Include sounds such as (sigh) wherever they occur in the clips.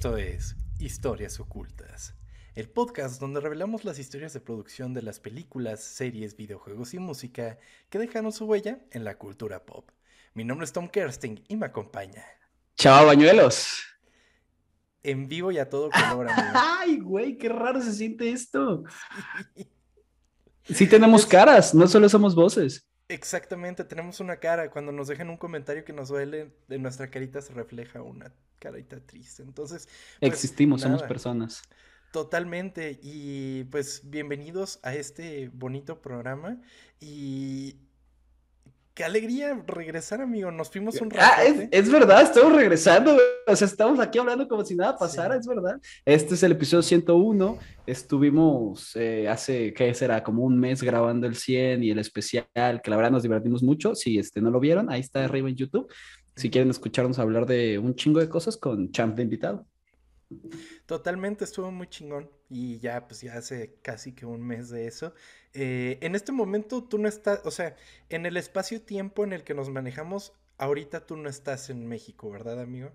Esto es Historias Ocultas, el podcast donde revelamos las historias de producción de las películas, series, videojuegos y música que dejaron su huella en la cultura pop. Mi nombre es Tom Kersting y me acompaña. Chao, bañuelos. En vivo y a todo (laughs) color, amigo. Ay, güey, qué raro se siente esto. (laughs) Sí tenemos caras, no solo somos voces. Exactamente, tenemos una cara. Cuando nos dejan un comentario que nos duele, de nuestra carita se refleja una carita triste. Entonces, pues, existimos, somos personas. Totalmente. Y pues bienvenidos a este bonito programa. Y qué alegría regresar, amigo. Nos fuimos un rato. Ah, es, verdad, estamos regresando. O sea, estamos aquí hablando como si nada pasara, es verdad. Este es el episodio 101. Estuvimos eh, hace, ¿qué será? Como un mes grabando el 100 y el especial, que la verdad nos divertimos mucho. Si este, no lo vieron, ahí está arriba en YouTube. Si quieren escucharnos hablar de un chingo de cosas con Champ de invitado. Totalmente, estuvo muy chingón. Y ya, pues ya hace casi que un mes de eso. Eh, en este momento tú no estás, o sea, en el espacio-tiempo en el que nos manejamos, ahorita tú no estás en México, ¿verdad, amigo?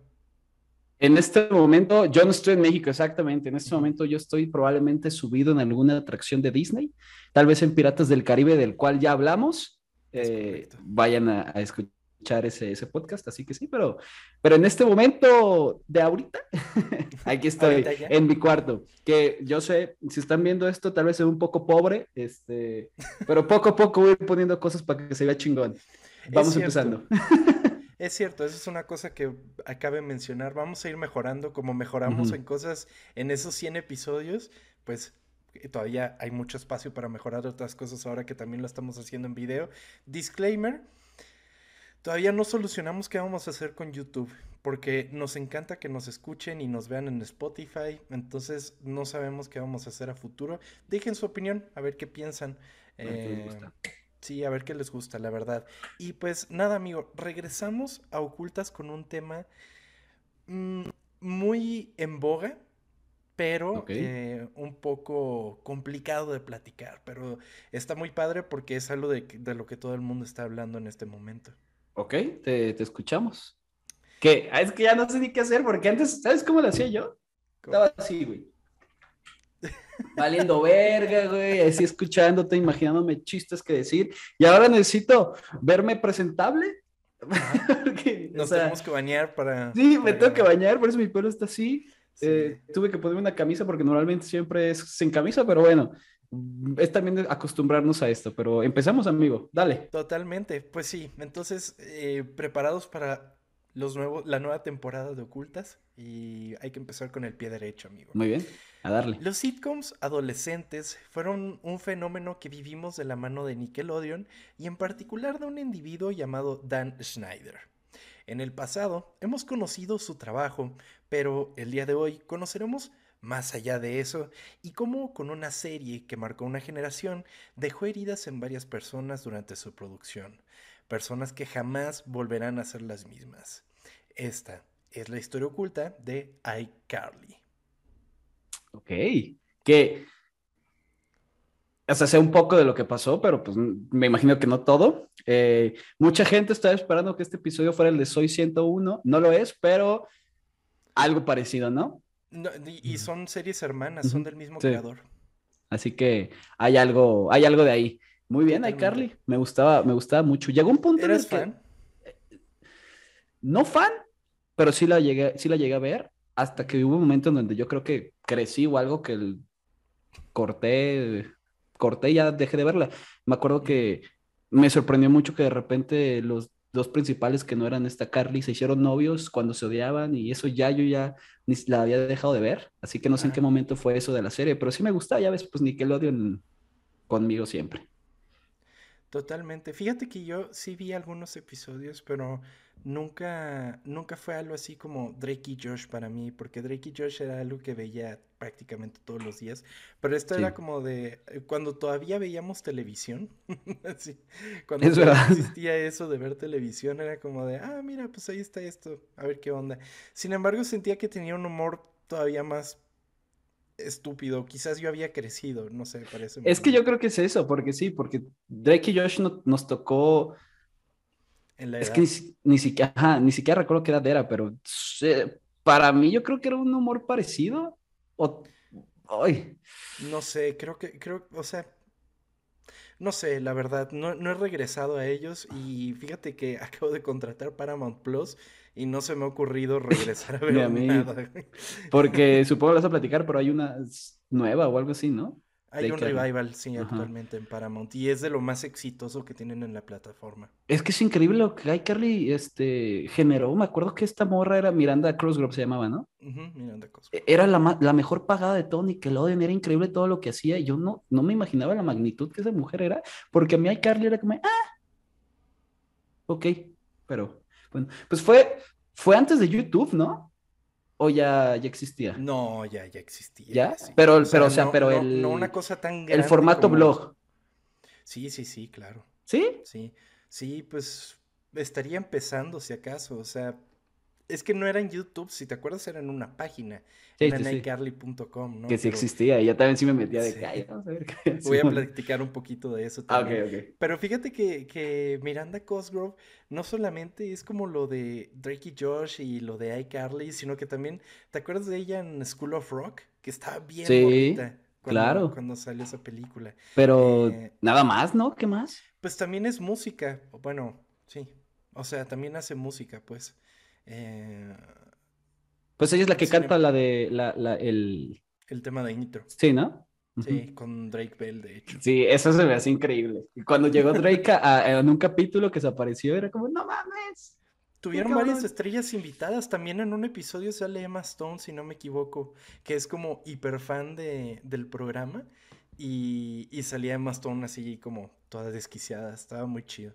En este momento, yo no estoy en México exactamente. En este momento yo estoy probablemente subido en alguna atracción de Disney, tal vez en Piratas del Caribe, del cual ya hablamos. Eh, vayan a, a, escuchar ese, ese podcast, así que sí, pero, pero en este momento de ahorita, (laughs) aquí estoy, en mi cuarto, que yo sé, si están viendo esto, tal vez es un poco pobre, este, pero poco a poco voy poniendo cosas para que se vea chingón. Vamos empezando. (laughs) Es cierto, eso es una cosa que acabe de mencionar. Vamos a ir mejorando como mejoramos en cosas en esos 100 episodios, pues todavía hay mucho espacio para mejorar otras cosas ahora que también lo estamos haciendo en video. Disclaimer, Todavía no solucionamos qué vamos a hacer con YouTube, porque nos encanta que nos escuchen y nos vean en Spotify, entonces no sabemos qué vamos a hacer a futuro. Dejen su opinión, a ver qué piensan. Eh, sí, a ver qué les gusta, la verdad. Y pues nada, amigo, regresamos a Ocultas con un tema mm, muy en boga, pero eh, un poco complicado de platicar, pero está muy padre porque es algo de, de lo que todo el mundo está hablando en este momento. Ok, te, escuchamos. ¿Qué? Ah, es que ya no sé ni qué hacer, porque antes, ¿sabes cómo lo hacía yo? Estaba así, güey. (laughs) Valiendo verga, güey, así escuchándote, imaginándome chistes que decir. Y ahora necesito verme presentable. (laughs) Nos tenemos que bañar para. Sí, me tengo que bañar, por eso mi pelo está así. Eh, tuve que ponerme una camisa porque normalmente siempre es sin camisa, pero bueno, es también acostumbrarnos a esto, pero empezamos, amigo, dale. Totalmente, pues sí, entonces eh, preparados para los nuevos, la nueva temporada de Ocultas y hay que empezar con el pie derecho, amigo. Muy bien, a darle. Los sitcoms adolescentes fueron un fenómeno que vivimos de la mano de Nickelodeon y en particular de un individuo llamado Dan Schneider. En el pasado hemos conocido su trabajo, pero el día de hoy conoceremos más allá de eso, y cómo con una serie que marcó una generación dejó heridas en varias personas durante su producción, personas que jamás volverán a ser las mismas. Esta es la historia oculta de iCarly. Ok, que hasta sé un poco de lo que pasó, pero pues me imagino que no todo. Eh, mucha gente estaba esperando que este episodio fuera el de Soy 101, no lo es, pero algo parecido, ¿no? Y son series hermanas, son del mismo creador. Así que hay algo, hay algo de ahí. Muy bien, Carly, Me gustaba, me gustaba mucho. Llegó un punto ¿Eres fan? no fan, pero sí la llegué, sí la llegué a ver hasta que hubo un momento en donde yo creo que crecí o algo que corté, corté y ya dejé de verla. Me acuerdo que me sorprendió mucho que de repente los dos principales que no eran esta Carly se hicieron novios cuando se odiaban y eso ya yo ya ni la había dejado de ver, así que no sé en qué momento fue eso de la serie, pero sí me gusta, ya ves, pues Nickelodeon conmigo siempre. Totalmente. Fíjate que yo sí vi algunos episodios, pero nunca, nunca fue algo así como Drake y Josh para mí, porque Drake y Josh era algo que veía prácticamente todos los días, pero esto era como de eh, cuando todavía veíamos televisión, (laughs) cuando (laughs) existía eso de ver televisión, era como de, ah, mira, pues ahí está esto, a ver qué onda. Sin embargo, sentía que tenía un humor todavía más estúpido. Quizás yo había crecido, no sé, parece. Es que yo creo que es eso, porque sí, porque Drake y Josh nos tocó es que ni, siquiera, ni siquiera recuerdo qué edad era, pero para mí yo creo que era un humor parecido. O... Ay. No sé, creo que, creo, o sea, no sé, la verdad, no, no, he regresado a ellos y fíjate que (laughs) acabo de contratar Paramount Plus y no se me ha ocurrido regresar a (laughs) ver nada. Porque (laughs) supongo que vas a platicar, pero hay una nueva o algo así, ¿no? Hay un revival, sí, actualmente en Paramount. Y es de lo más exitoso que tienen en la plataforma. Es que es increíble lo que iCarly este, generó. Me acuerdo que esta morra era Miranda Crossgrove, se llamaba, ¿no? Miranda Crossgrove. Era la, la, mejor pagada de todo Nickelodeon. Era increíble todo lo que hacía. Y yo no, no me imaginaba la magnitud que esa mujer era. Porque a mí iCarly era como, ah, ok. Pero, bueno, pues fue, fue antes de YouTube, ¿no? ¿O ya, ya existía? No, ya, ya existía. ¿Ya? Pero, o pero, o sea, pero el. No una cosa tan grande. El formato blog. Sí, sí, sí, claro. ¿Sí? Sí. Sí, pues estaría empezando, si acaso. O sea, es que no era en YouTube, si te acuerdas, era en una página. Sí, era en ¿no? Que sí existía, y yo también sí me metía de calle. Vamos a ver qué (laughs) Voy a platicar un poquito de eso ah, también. Ah, Pero fíjate que, que, Miranda Cosgrove no solamente es como lo de Drake y Josh y lo de iCarly, sino que también, ¿te acuerdas de ella en School of Rock? Que estaba bien bonita. Cuando, claro. Cuando salió esa película. Pero eh, nada más, ¿no? ¿Qué más? Pues también es música. Bueno, sí. O sea, también hace música, pues. Eh, pues ella es la que canta la de la, la, el... el tema de intro. Sí, ¿no? Sí, con Drake Bell, de hecho. Sí, eso se me hace increíble. Y cuando llegó Drake a, en un capítulo que se apareció, era como, no mames. Tuvieron varias estrellas invitadas. También en un episodio sale Emma Stone, si no me equivoco, que es como hiper fan de, del programa. Y, y salía Emma Stone así como toda desquiciada. Estaba muy chido.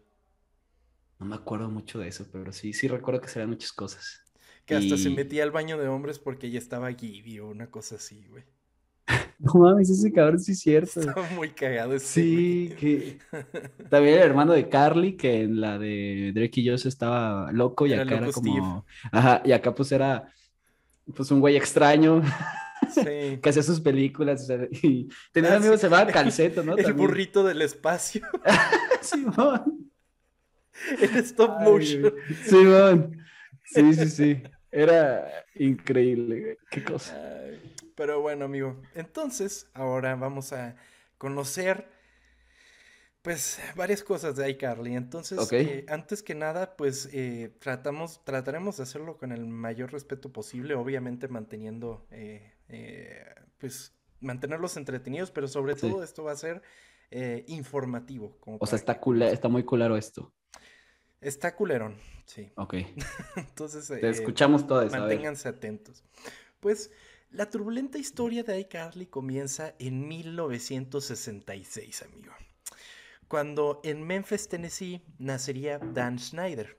No me acuerdo mucho de eso, pero sí, sí recuerdo que serían muchas cosas. Que hasta se metía al baño de hombres porque ella estaba Gibby o una cosa así, güey. (laughs) No mames, ese cabrón sí es cierto. Estaba muy cagado ese. Sí, que. (laughs) También el hermano de Carly, que en la de Drake y Josh estaba loco y acá era como. Ajá, y acá pues era. Pues un güey extraño. Sí. (laughs) que hacía sus películas. O sea, y tenía ah, amigo que se llamaba Calceto, ¿no? El burrito del espacio. Simón. (laughs) En stop motion. Simón. Sí, sí, sí. Era increíble. Qué cosa. pero bueno, amigo. Entonces, ahora vamos a conocer, pues, varias cosas de iCarly. Entonces, eh, antes que nada, pues, eh, tratamos, trataremos de hacerlo con el mayor respeto posible, obviamente manteniendo, eh, pues, mantenerlos entretenidos, pero sobre todo esto va a ser informativo. o sea, está, está muy culero esto. Está culerón, sí. Ok. (laughs) Entonces. Te eh, escuchamos todas. Manténganse atentos. Pues la turbulenta historia de iCarly comienza en 1966, amigo. Cuando en Memphis, Tennessee, nacería Dan Schneider.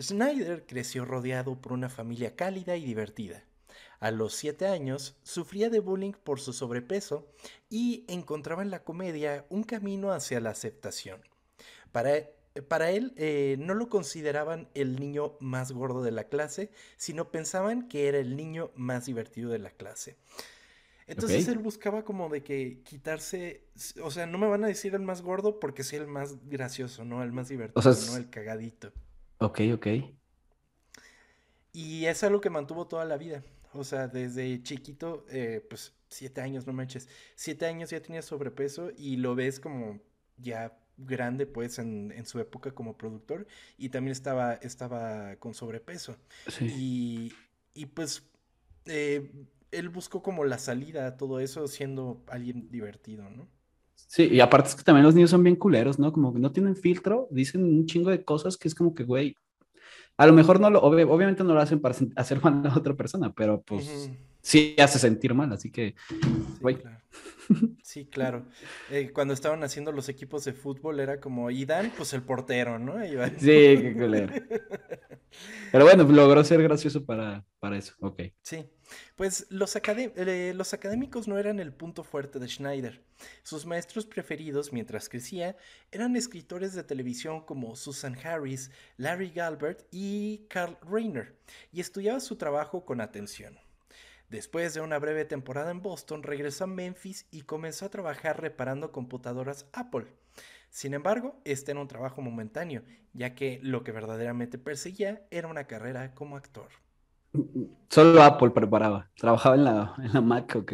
Schneider creció rodeado por una familia cálida y divertida. A los siete años sufría de bullying por su sobrepeso y encontraba en la comedia un camino hacia la aceptación. Para para él eh, no lo consideraban el niño más gordo de la clase, sino pensaban que era el niño más divertido de la clase. Entonces él buscaba como de que quitarse, o sea, no me van a decir el más gordo porque soy el más gracioso, ¿no? El más divertido, ¿no? El cagadito. Ok, ok. Y es algo que mantuvo toda la vida. O sea, desde chiquito, eh, pues siete años, no manches. Siete años ya tenía sobrepeso y lo ves como ya grande pues en, su época como productor y también estaba, estaba con sobrepeso. Y, y, pues eh, él buscó como la salida a todo eso siendo alguien divertido, ¿no? Sí, y aparte es que también los niños son bien culeros, ¿no? Como que no tienen filtro, dicen un chingo de cosas que es como que, güey, a lo mejor no lo, obviamente no lo hacen para (laughs) hacer mal a otra persona, pero pues sí hace sentir mal, así que, güey. (laughs) Sí, claro. Eh, cuando estaban haciendo los equipos de fútbol era como, y Dan, pues el portero, ¿no? Sí, qué culero. Pero bueno, logró ser gracioso para, para eso, ok. Sí, pues los, eh, los académicos no eran el punto fuerte de Schneider. Sus maestros preferidos mientras crecía eran escritores de televisión como Susan Harris, Larry Galbert y Carl Rayner, y estudiaba su trabajo con atención. Después de una breve temporada en Boston, regresó a Memphis y comenzó a trabajar reparando computadoras Apple. Sin embargo, este era un trabajo momentáneo, ya que lo que verdaderamente perseguía era una carrera como actor. Solo Apple preparaba. ¿Trabajaba en la, en la Mac o?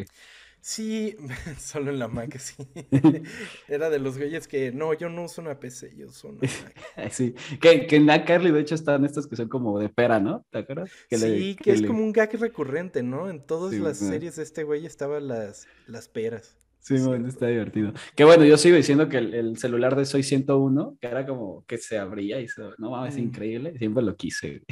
Sí, (laughs) solo en la Mac, sí. (laughs) Era de los güeyes que, no, yo no uso una PC, yo uso una Mac. (laughs) Sí, que, que en Carly de hecho están estos que son como de pera, ¿no? ¿Te acuerdas? sí, que, es como un gag recurrente, ¿no? En todas las series de este güey estaban las, las peras. Sí, bueno, está divertido. Que bueno, yo sigo diciendo que el, celular de Soy 101, que era como que se abría y se... No mames, es mm. increíble, siempre lo quise.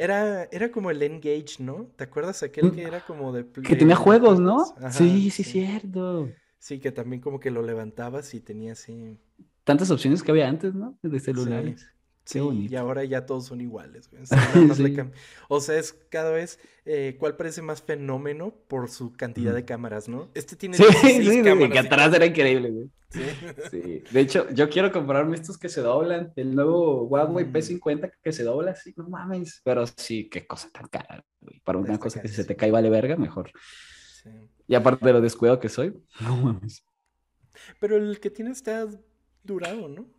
Era, era como el Engage, ¿no? ¿Te acuerdas aquel que era como de... Que tenía juegos, ¿no? sí, sí, cierto. Sí, que también como que lo levantabas y tenía así... Tantas opciones que había antes, ¿no? De celulares. Sí, y ahora ya todos son iguales. (laughs) O sea, es cada vez eh, cuál parece más fenómeno por su cantidad de cámaras, ¿no? Este tiene sí, sí, cámaras. que atrás era increíble, güey. Sí. sí. De hecho, yo quiero comprarme estos que se doblan. El nuevo Huawei mm. P50 que se dobla así, no mames. Pero sí, qué cosa tan cara, güey. Para una cosa que si se te cae vale verga, mejor. Sí. Y aparte de lo descuidado que soy, (laughs) no mames. Pero el que tiene está durado, ¿no?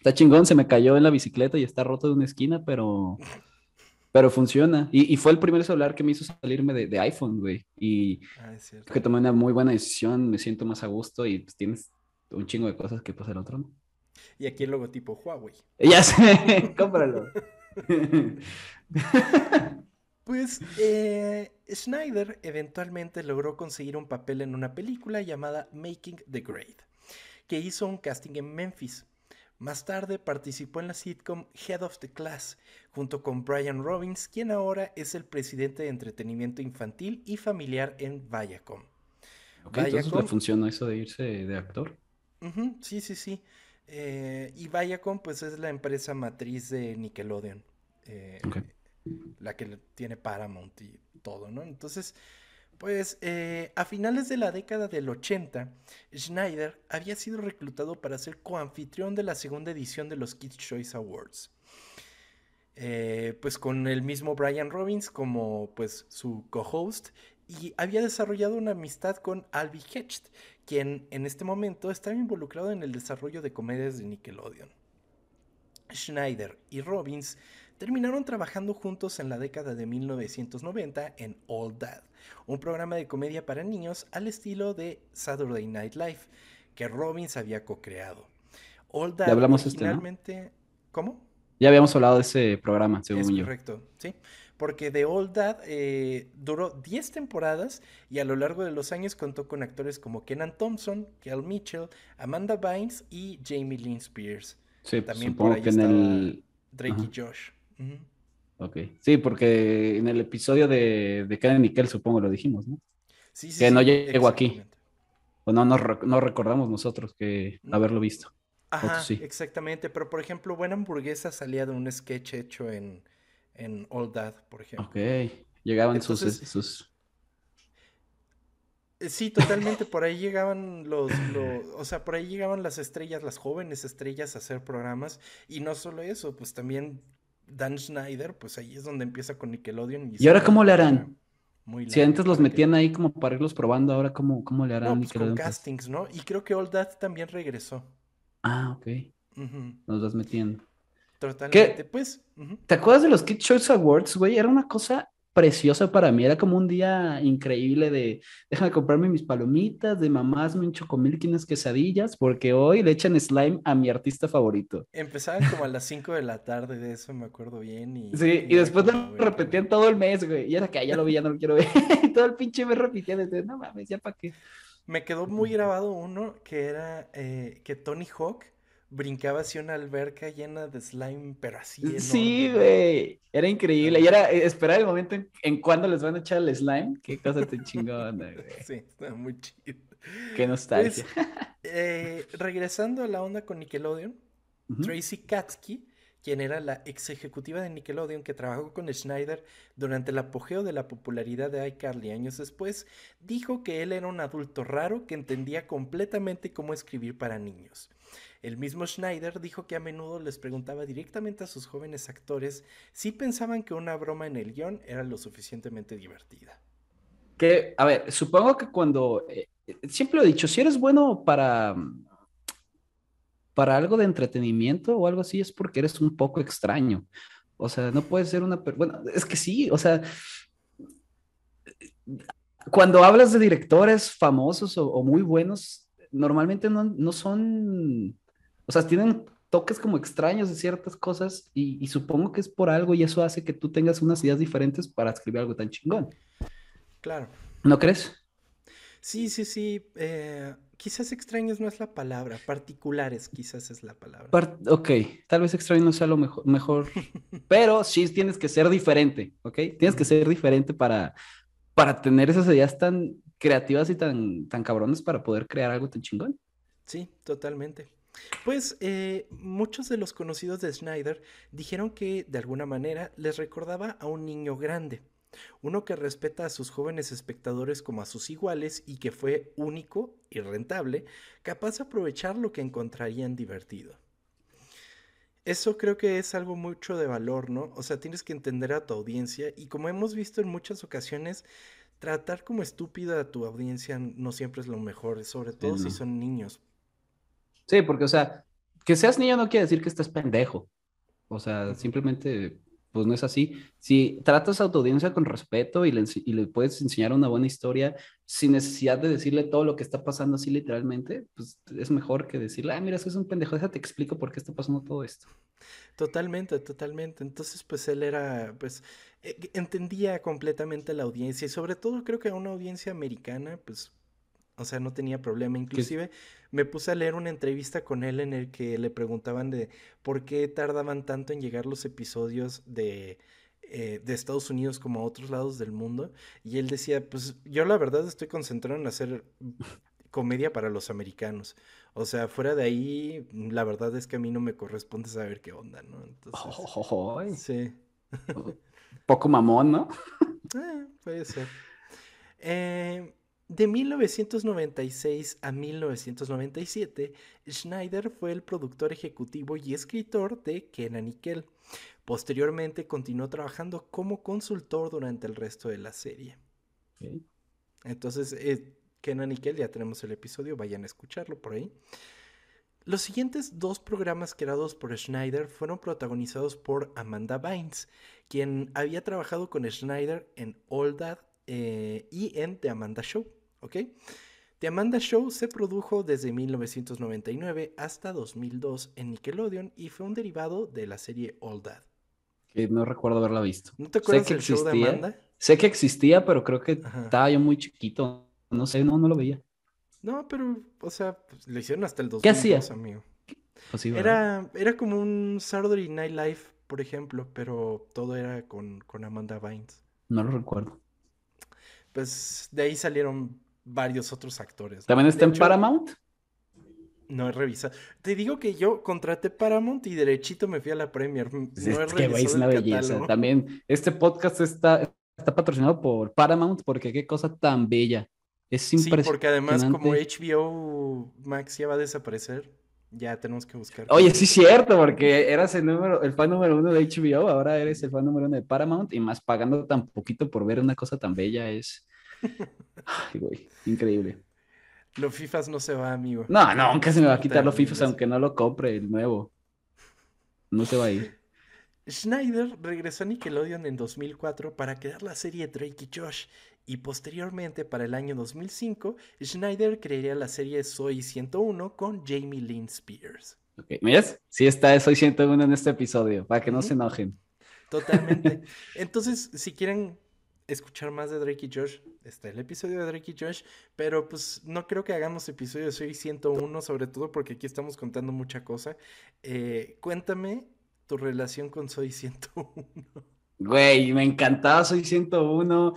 Está chingón, se me cayó en la bicicleta y está roto de una esquina, pero, pero funciona. Y, fue el primer celular que me hizo salirme de, iPhone, güey. Y ah, que tomé una muy buena decisión, me siento más a gusto y pues tienes un chingo de cosas que pasa el otro, ¿no? Y aquí el logotipo Huawei. Ya sé, (laughs) cómpralo. (laughs) Pues eh, Schneider eventualmente logró conseguir un papel en una película llamada Making the Grade, que hizo un casting en Memphis. Más tarde participó en la sitcom Head of the Class junto con Brian Robbins, quien ahora es el presidente de entretenimiento infantil y familiar en Viacom. Ok, entonces le funcionó eso de irse de actor. sí, sí, sí. Eh, y Viacom pues es la empresa matriz de Nickelodeon. Eh, la que tiene Paramount y todo, ¿no? Entonces, pues eh, a finales de la década del 80, Schneider había sido reclutado para ser coanfitrión de la segunda edición de los Kids Choice Awards. Eh, pues con el mismo Brian Robbins como pues su co-host y había desarrollado una amistad con Albi Hecht, quien en este momento estaba involucrado en el desarrollo de comedias de Nickelodeon. Schneider y Robbins terminaron trabajando juntos en la década de 1990 en All Dad, un programa de comedia para niños al estilo de Saturday Night Live, que Robbins había co-creado. All Dad hablamos originalmente... ¿Cómo? Ya habíamos hablado de ese programa, según es Correcto, sí. Porque The All Dad eh, duró 10 temporadas y a lo largo de los años contó con actores como Kenan Thompson, Kel Mitchell, Amanda Bynes y Jamie Lynn Spears. Sí, También por ahí que en el... Drake y Josh. Ok. Sí, porque en el episodio de, de Karen Nickel, supongo, lo dijimos, ¿no? Sí, sí. Que no llegó aquí. O no, no, no, recordamos nosotros que haberlo visto. Ajá, sí. exactamente. Pero, por ejemplo, Buena Hamburguesa salía de un sketch hecho en, en All Dad, por ejemplo. Ok. Llegaban sus, sus eh, Sí, totalmente. Por ahí llegaban los, los, o sea, por ahí llegaban las estrellas, las jóvenes estrellas a hacer programas. Y no solo eso, pues también Dan Schneider, pues ahí es donde empieza con Nickelodeon. ¿Y, ahora cómo le harán? si antes los metían ahí como para irlos probando, ahora cómo, cómo le harán no, pues con castings, ¿no? Y creo que All That también regresó. Ah, ok. Nos vas metiendo. Totalmente, pues. ¿Te acuerdas de los Kid Choice Awards, güey? Era una cosa precioso para mí. Era como un día increíble de déjame comprarme mis palomitas, de mamás me un chocomilk y unas quesadillas, porque hoy le echan slime a mi artista favorito. Empezaban como a las 5 de la tarde, de eso me acuerdo bien. Y, sí, y, después lo repetían todo el mes, güey. Y era que ya lo vi, ya no lo quiero ver. (laughs) y todo el pinche me repetía desde, no mames, ya para qué. Me quedó muy grabado uno que era eh, que Tony Hawk brincaba hacia una alberca llena de slime, pero así enorme. Sí, güey. Era increíble. Y era eh, esperar el momento en, cuando les van a echar el slime. Qué cosa tan chingona, (laughs) güey. Sí, está muy chido. Qué nostalgia. Pues, (laughs) eh, regresando a la onda con Nickelodeon, Tracy Katsky, quien era la ex ejecutiva de Nickelodeon que trabajó con Schneider durante el apogeo de la popularidad de iCarly años después, dijo que él era un adulto raro que entendía completamente cómo escribir para niños. El mismo Schneider dijo que a menudo les preguntaba directamente a sus jóvenes actores si pensaban que una broma en el guion era lo suficientemente divertida. Que, a ver, supongo que cuando, eh, siempre lo he dicho, si eres bueno para, para algo de entretenimiento o algo así, es porque eres un poco extraño. O sea, no puede ser una... Bueno, es que sí, o sea, cuando hablas de directores famosos o, muy buenos, normalmente no, no, son, o sea, tienen toques como extraños de ciertas cosas y, supongo que es por algo y eso hace que tú tengas unas ideas diferentes para escribir algo tan chingón. Claro. ¿No crees? Sí, sí, sí. Eh, quizás extraños no es la palabra, particulares quizás es la palabra. ok, tal vez extraño no sea lo mejor, mejor (laughs) pero sí tienes que ser diferente, ¿ok? Tienes que ser diferente para, para tener esas ideas tan creativas y tan, tan cabrones para poder crear algo tan chingón. Sí, totalmente. Pues eh, muchos de los conocidos de Schneider dijeron que de alguna manera les recordaba a un niño grande. Uno que respeta a sus jóvenes espectadores como a sus iguales y que fue único y rentable, capaz de aprovechar lo que encontrarían divertido. Eso creo que es algo mucho de valor, ¿no? O sea, tienes que entender a tu audiencia y como hemos visto en muchas ocasiones, tratar como estúpida a tu audiencia no siempre es lo mejor, sobre todo si son niños. Sí, porque, o sea, que seas niño no quiere decir que estés pendejo. O sea, simplemente pues no es así. Si tratas a tu audiencia con respeto y le, y le, puedes enseñar una buena historia sin necesidad de decirle todo lo que está pasando así literalmente, pues es mejor que decirle, ah, mira, eso es un pendejo, déjate explico por qué está pasando todo esto. Totalmente, totalmente. Entonces, pues él era, pues, eh, entendía completamente la audiencia y sobre todo creo que a una audiencia americana, pues o sea, no tenía problema. Inclusive me puse a leer una entrevista con él en el que le preguntaban de por qué tardaban tanto en llegar los episodios de, eh, de Estados Unidos como a otros lados del mundo. Y él decía, pues yo la verdad estoy concentrado en hacer comedia para los americanos. O sea, fuera de ahí, la verdad es que a mí no me corresponde saber qué onda, ¿no? Entonces, sí. (laughs) Poco mamón, ¿no? Eh, puede ser. Eh, de 1996 a 1997, Schneider fue el productor ejecutivo y escritor de Kenan y Kel. Posteriormente continuó trabajando como consultor durante el resto de la serie. Entonces, eh, Kenan y Kel, ya tenemos el episodio, vayan a escucharlo por ahí. Los siguientes dos programas creados por Schneider fueron protagonizados por Amanda Bynes, quien había trabajado con Schneider en All That eh, y en The Amanda Show. ¿ok? The Amanda Show se produjo desde 1999 hasta 2002 en Nickelodeon y fue un derivado de la serie All That. Que no recuerdo haberla visto. ¿No te acuerdas del show de Amanda? Sé que existía, pero creo que estaba yo muy chiquito. No sé, no, no lo veía. No, pero, o sea, pues, lo hicieron hasta el 2002, ¿Qué hacía? amigo. Pues era, era como un Saturday Night Live, por ejemplo, pero todo era con, con Amanda Bynes. No lo recuerdo. Pues de ahí salieron varios otros actores. ¿También está en Paramount? No he revisado. Te digo que yo contraté Paramount y derechito me fui a la Premier. No es que es una belleza. También este podcast está, está patrocinado por Paramount porque qué cosa tan bella. Es impresionante. Sí, porque además como HBO Max ya va a desaparecer, ya tenemos que buscar. Oye, sí es cierto, porque eras el número, el fan número uno de HBO, ahora eres el fan número uno de Paramount y más pagando tan poquito por ver una cosa tan bella es Ay, güey, increíble. Los FIFAs no se va, amigo. No, no, aunque se me va a quitar los FIFAs, aunque no lo compre el nuevo. No se va a ir. Schneider regresó a Nickelodeon en 2004 para crear la serie Drake y Josh y posteriormente para el año 2005 Schneider crearía la serie Soy 101 con Jamie Lynn Spears. Ok, ¿miras? Sí está Soy 101 en este episodio, para que no se enojen. Totalmente. (laughs) Entonces, si quieren escuchar más de Drake y Josh, está el episodio de Drake y Josh, pero pues no creo que hagamos episodios Soy 101, sobre todo porque aquí estamos contando mucha cosa. Eh, cuéntame tu relación con Soy 101. Güey, me encantaba Soy 101.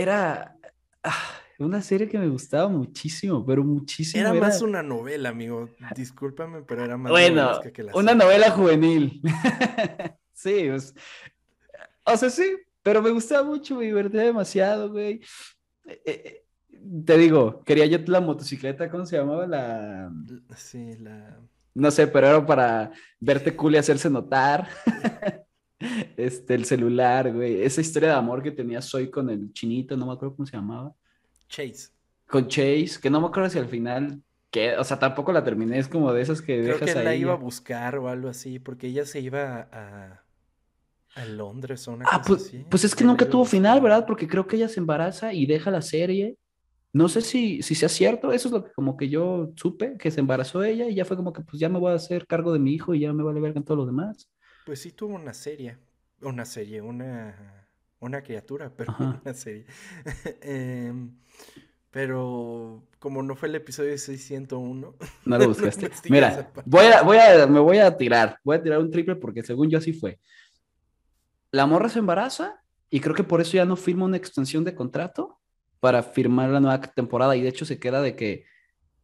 Era ah, una serie que me gustaba muchísimo, pero muchísimo. Era, más una novela, amigo. Discúlpame, pero era más bueno, que la una novela juvenil. (laughs) sí, pues, o sea, sí, pero me gustaba mucho, me divertía demasiado, güey. Eh, eh, te digo, quería yo la motocicleta, ¿cómo se llamaba? La... Sí, la... No sé, pero era para verte cool y hacerse notar. (laughs) (laughs) este, el celular, güey. Esa historia de amor que tenía Soy con el chinito, no me acuerdo cómo se llamaba. Chase. Con Chase, que no me acuerdo si al final que, o sea, tampoco la terminé, es como de esas que Creo que la iba a buscar o algo así, porque ella se iba a, A Londres o una ah, pues, pues es que nunca tuvo final, ¿verdad? Porque creo que ella se embaraza y deja la serie. No sé si, si sea cierto, eso es lo que como que yo supe, que se embarazó ella y ya fue como que pues ya me voy a hacer cargo de mi hijo y ya me vale ver con todos los demás. Pues sí tuvo una serie, una serie, una, una criatura, (laughs) pero una serie. (laughs) Em, pero como no fue el episodio 601. (laughs) No lo buscaste. Mira, voy a, voy a, me voy a tirar. Voy a tirar un triple porque según yo así fue. La morra se embaraza y creo que por eso ya no firma una extensión de contrato para firmar la nueva temporada. Y de hecho se queda de que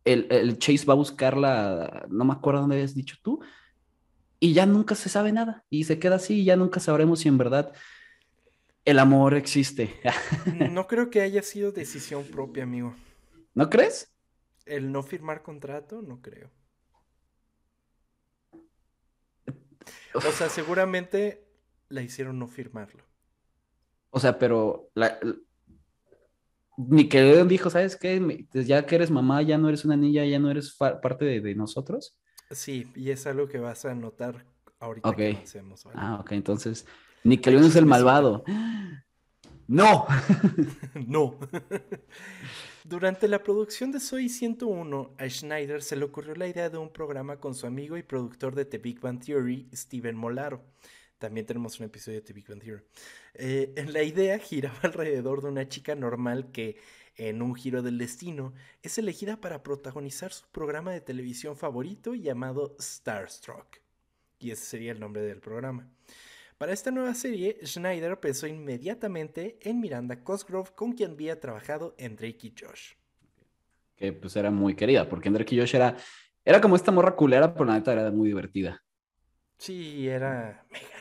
el, el Chase va a buscarla, no me acuerdo dónde habías dicho tú, y ya nunca se sabe nada. Y se queda así y ya nunca sabremos si en verdad el amor existe. (laughs) no creo que haya sido decisión propia, amigo. ¿No crees? El no firmar contrato, no creo. O sea, seguramente la hicieron no firmarlo. O sea, pero la, Nickelodeon dijo, ¿sabes qué? Ya que eres mamá, ya no eres una niña, ya no eres parte de, nosotros. Sí, y es algo que vas a notar ahorita que hacemos. Ah, ok, entonces Nickelodeon es el malvado. No. (laughs) no. Durante la producción de Soy 101, a Schneider se le ocurrió la idea de un programa con su amigo y productor de The Big Bang Theory, Steven Molaro. También tenemos un episodio de The Big Bang Theory. Eh, la idea giraba (laughs) alrededor de una chica normal que, en un giro del destino, es elegida para protagonizar su programa de televisión favorito llamado Starstruck. Y ese sería el nombre del programa. Para esta nueva serie, Schneider pensó inmediatamente en Miranda Cosgrove, con quien había trabajado en Drake y Josh. Que pues era muy querida, porque en Drake y Josh era, era como esta morra culera, pero la neta era muy divertida. Sí, era Megan.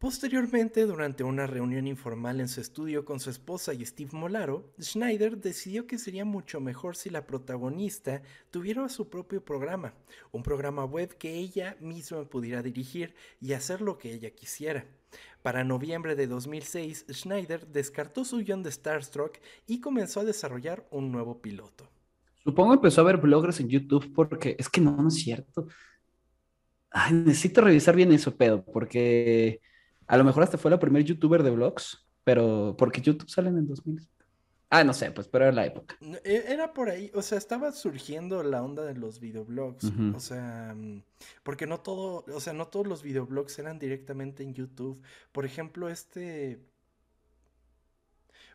Posteriormente, durante una reunión informal en su estudio con su esposa y Steve Molaro, Schneider decidió que sería mucho mejor si la protagonista tuviera su propio programa, un programa web que ella misma pudiera dirigir y hacer lo que ella quisiera. Para noviembre de 2006, Schneider descartó su guion de Starstruck y comenzó a desarrollar un nuevo piloto. Supongo empezó a ver bloggers en YouTube porque es que no, no es cierto. Ay, necesito revisar bien eso, pedo, porque a lo mejor hasta fue la primer youtuber de vlogs, pero porque YouTube salen en 2000. Ah, no sé, pues, pero era la época. E, era por ahí, o sea, estaba surgiendo la onda de los videoblogs, o sea, mm, porque no todo, o sea, no todos los videoblogs eran directamente en YouTube. Por ejemplo, este,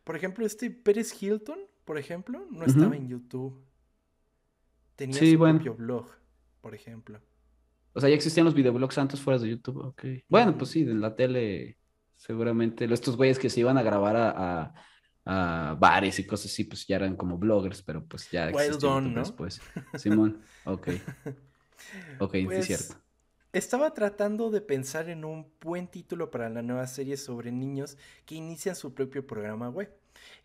por ejemplo, este Pérez Hilton, por ejemplo, no estaba en YouTube. Tenía su propio blog, por ejemplo. O sea, ya existían los videoblogs antes fuera de YouTube. Ok. Bueno, pues sí, en la tele, seguramente. Estos güeyes que se iban a grabar a, a, bares y cosas así, pues ya eran como bloggers, pero pues ya existían ¿no? después. Simón, ok. (laughs) Ok, es pues, cierto. Estaba tratando de pensar en un buen título para la nueva serie sobre niños que inician su propio programa web.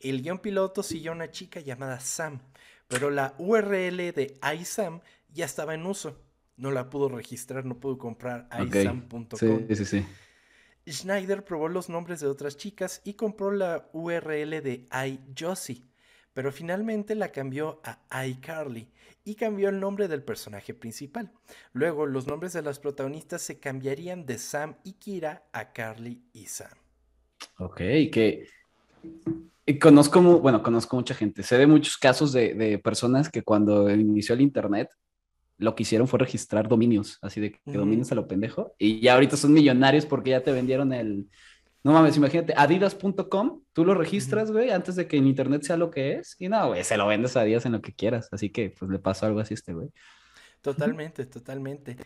El guion piloto siguió a una chica llamada Sam, pero la URL de iSam ya estaba en uso no la pudo registrar, no pudo comprar isam.com. Sí, sí, sí. Schneider probó los nombres de otras chicas y compró la URL de iJosie, pero finalmente la cambió a iCarly y cambió el nombre del personaje principal. Luego, los nombres de las protagonistas se cambiarían de Sam y Kira a Carly y Sam. Ok, que conozco, bueno, conozco mucha gente. Sé de muchos casos de, de personas que cuando inició el Internet lo que hicieron fue registrar dominios, así de que dominios a lo pendejo. Y ya ahorita son millonarios porque ya te vendieron el. No mames, imagínate, adidas.com, tú lo registras, güey, antes de que en internet sea lo que es. Y no, güey, se lo vendes a Adidas en lo que quieras. Así que, pues le pasó algo así a este, güey. Totalmente, totalmente.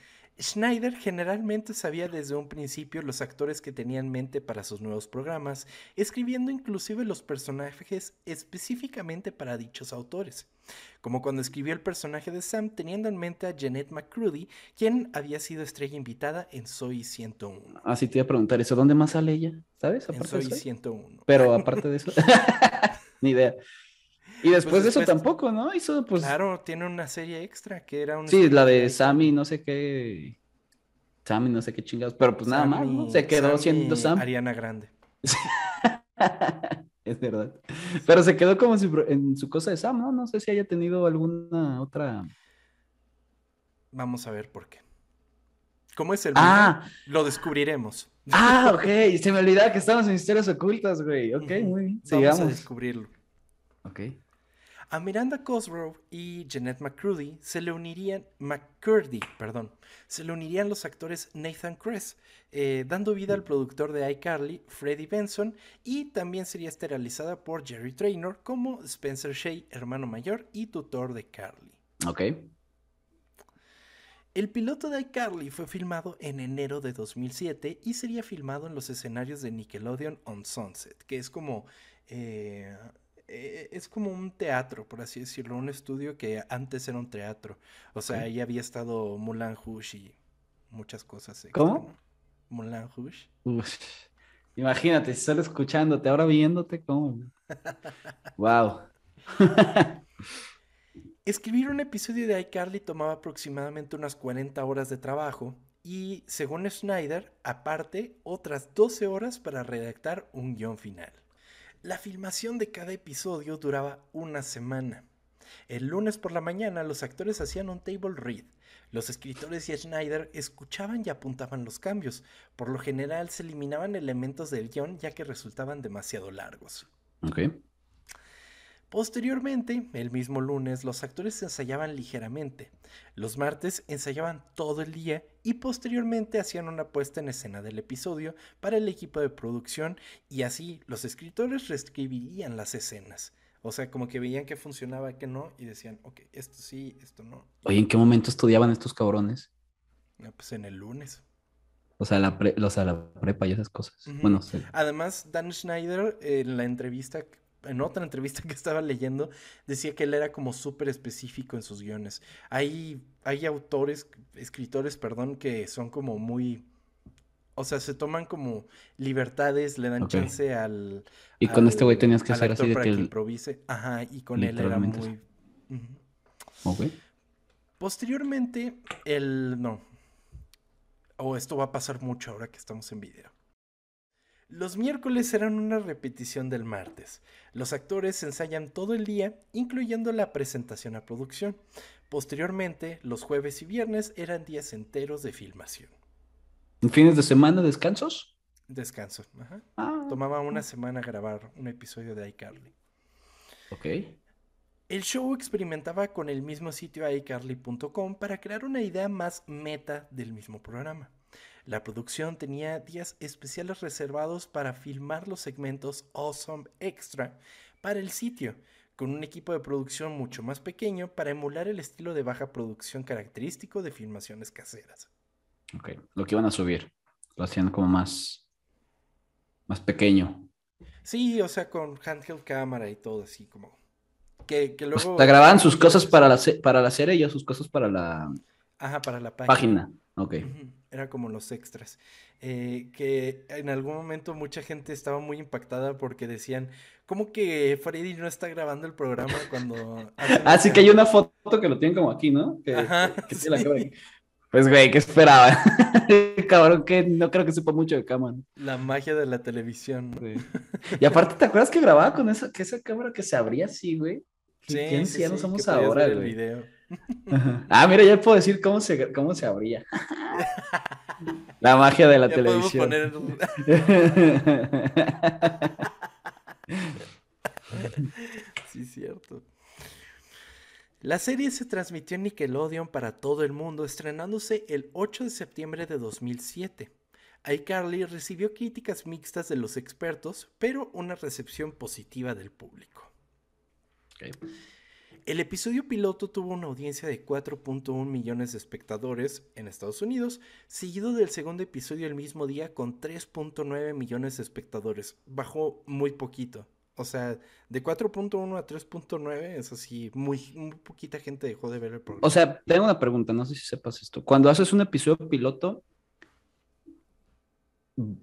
Schneider generalmente sabía desde un principio los actores que tenía en mente para sus nuevos programas, escribiendo inclusive los personajes específicamente para dichos autores, como cuando escribió el personaje de Sam teniendo en mente a Jeanette McCrudy, quien había sido estrella invitada en Soy 101. Ah, sí, te iba a preguntar eso, ¿dónde más sale ella? ¿Sabes? en Soy, 101. Pero aparte de eso, (laughs) ni idea. Y pues después, de eso tampoco, ¿no? Hizo, pues... Claro, tiene una serie extra que era un... Sí, la de Sammy, no sé qué... Sammy, no sé qué chingados, pero pues nada más, ¿no? Se quedó siendo Sam. Ariana Grande. (laughs) es verdad. Pero se quedó como en su cosa de Sam, ¿no? No sé si haya tenido alguna otra... Vamos a ver por qué. ¿Cómo es el ah. Lo descubriremos. Ah, ok. Se me olvidaba que estamos en historias ocultas, güey. Ok, muy bien. Vamos a descubrirlo. Ok. A Miranda Cosgrove y Jeanette McCurdy se le unirían, McCurdy, perdón, se le unirían los actores Nathan Kress, eh, dando vida al productor de iCarly, Freddie Benson, y también sería esterilizada por Jerry Traynor como Spencer Shea, hermano mayor y tutor de Carly. Ok. El piloto de iCarly fue filmado en enero de 2007 y sería filmado en los escenarios de Nickelodeon on Sunset, que es como eh, eh, es como un teatro, por así decirlo, un estudio que antes era un teatro. O sea, ahí había estado Mulan Rouge y muchas cosas. ¿Cómo? Mulan Rouge. Imagínate, solo escuchándote, ahora viéndote, ¿cómo? (laughs) wow. (laughs) Escribir un episodio de iCarly tomaba aproximadamente unas 40 horas de trabajo y, según Schneider, aparte, otras 12 horas para redactar un guion final. La filmación de cada episodio duraba una semana. El lunes por la mañana los actores hacían un table read. Los escritores y Schneider escuchaban y apuntaban los cambios. Por lo general se eliminaban elementos del guion ya que resultaban demasiado largos. Posteriormente, el mismo lunes, los actores ensayaban ligeramente. Los martes ensayaban todo el día y posteriormente hacían una puesta en escena del episodio para el equipo de producción y así los escritores reescribirían las escenas. O sea, como que veían que funcionaba, que no, y decían, ok, esto sí, esto no. Oye, ¿en qué momento estudiaban estos cabrones? pues en el lunes. O sea, la, la prepa y esas cosas. Bueno, Además, Dan Schneider, en la entrevista en otra entrevista que estaba leyendo, decía que él era como súper específico en sus guiones. Hay, hay autores, escritores, perdón, que son como muy... O sea, se toman como libertades, le dan chance al... Y con este güey tenías que hacer así de que, improvise. Ajá, y con él era muy... Ok. Posteriormente, el... No. O oh, esto va a pasar mucho ahora que estamos en video. Los miércoles serán una repetición del martes. Los actores ensayan todo el día, incluyendo la presentación a producción. Posteriormente, los jueves y viernes eran días enteros de filmación. ¿En fines de semana descansos? Descanso, ajá. Ah. Tomaba una semana grabar un episodio de iCarly. Ok. El show experimentaba con el mismo sitio iCarly.com para crear una idea más meta del mismo programa. La producción tenía días especiales reservados para filmar los segmentos Awesome Extra para el sitio, con un equipo de producción mucho más pequeño para emular el estilo de baja producción característico de filmaciones caseras. Ok, lo que iban a subir, lo hacían como más, más pequeño. Sí, o sea, con handheld cámara y todo así como... Que, que luego... grababan sus cosas para la, para la serie y sus cosas para la... Ajá, para la página. página. Ok. Era como los extras. Eh, que en algún momento mucha gente estaba muy impactada porque decían, ¿cómo que Freddy no está grabando el programa cuando... (laughs) ah, sí que hay una foto que lo tienen como aquí, ¿no? Ajá, Pues, güey, ¿qué esperaba? (laughs) Cabrón, que no creo que sepa mucho de cámara. La magia de la televisión. (laughs) Y aparte, ¿te acuerdas que grababa con esa, que esa cámara que se abría así, güey? Sí, ¿Quién sí, no somos ahora, güey? El Ah, mira, ya puedo decir cómo se, cómo se abría. La magia de la televisión. (laughs) sí, cierto. La serie se transmitió en Nickelodeon para todo el mundo, estrenándose el 8 de septiembre de 2007. iCarly recibió críticas mixtas de los expertos, pero una recepción positiva del público. El episodio piloto tuvo una audiencia de 4.1 millones de espectadores en Estados Unidos, seguido del segundo episodio el mismo día con 3.9 millones de espectadores. Bajó muy poquito. O sea, de 4.1 a 3.9 es así, muy, muy poquita gente dejó de ver el programa. O sea, tengo una pregunta, no sé si sepas esto. Cuando haces un episodio piloto,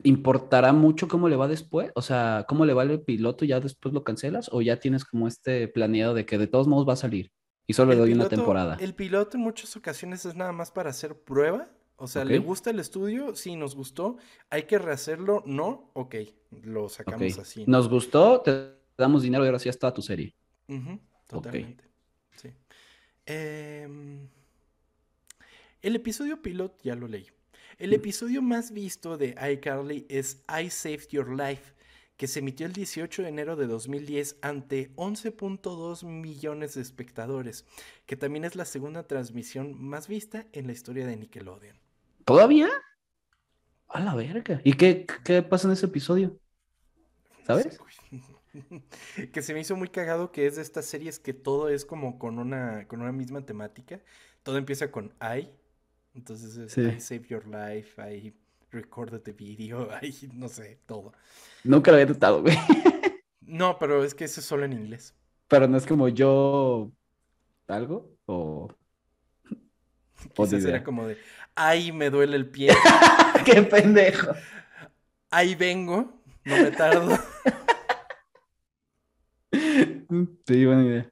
¿importará mucho cómo le va después? O sea, ¿cómo le va el piloto y ya después lo cancelas? ¿O ya tienes como este planeado de que de todos modos va a salir y solo le doy una temporada? El piloto en muchas ocasiones es nada más para hacer prueba. O sea, ¿le gusta el estudio? Sí, nos gustó. ¿Hay que rehacerlo? No, ok, lo sacamos así. ¿Nos gustó? Te damos dinero y ahora sí está tu serie. totalmente. Sí. Em, el episodio piloto, ya lo leí. El episodio más visto de iCarly es I Saved Your Life, que se emitió el 18 de enero de 2010 ante 11.2 millones de espectadores, que también es la segunda transmisión más vista en la historia de Nickelodeon. ¿Todavía? A la verga. ¿Y qué, qué pasa en ese episodio? ¿Sabes? (laughs) que se me hizo muy cagado que es de estas series que todo es como con una, con una misma temática. Todo empieza con I. Entonces es I Save Your Life, I Recorded the Video, (laughs) I no sé, todo. Nunca lo había notado, güey. No, pero es que eso es solo en inglés. Pero no es como yo algo o... (laughs) Quizás era como de, ay, me duele el pie. (laughs) ¡Qué pendejo! Ahí vengo, no me tardo. Sí, buena idea.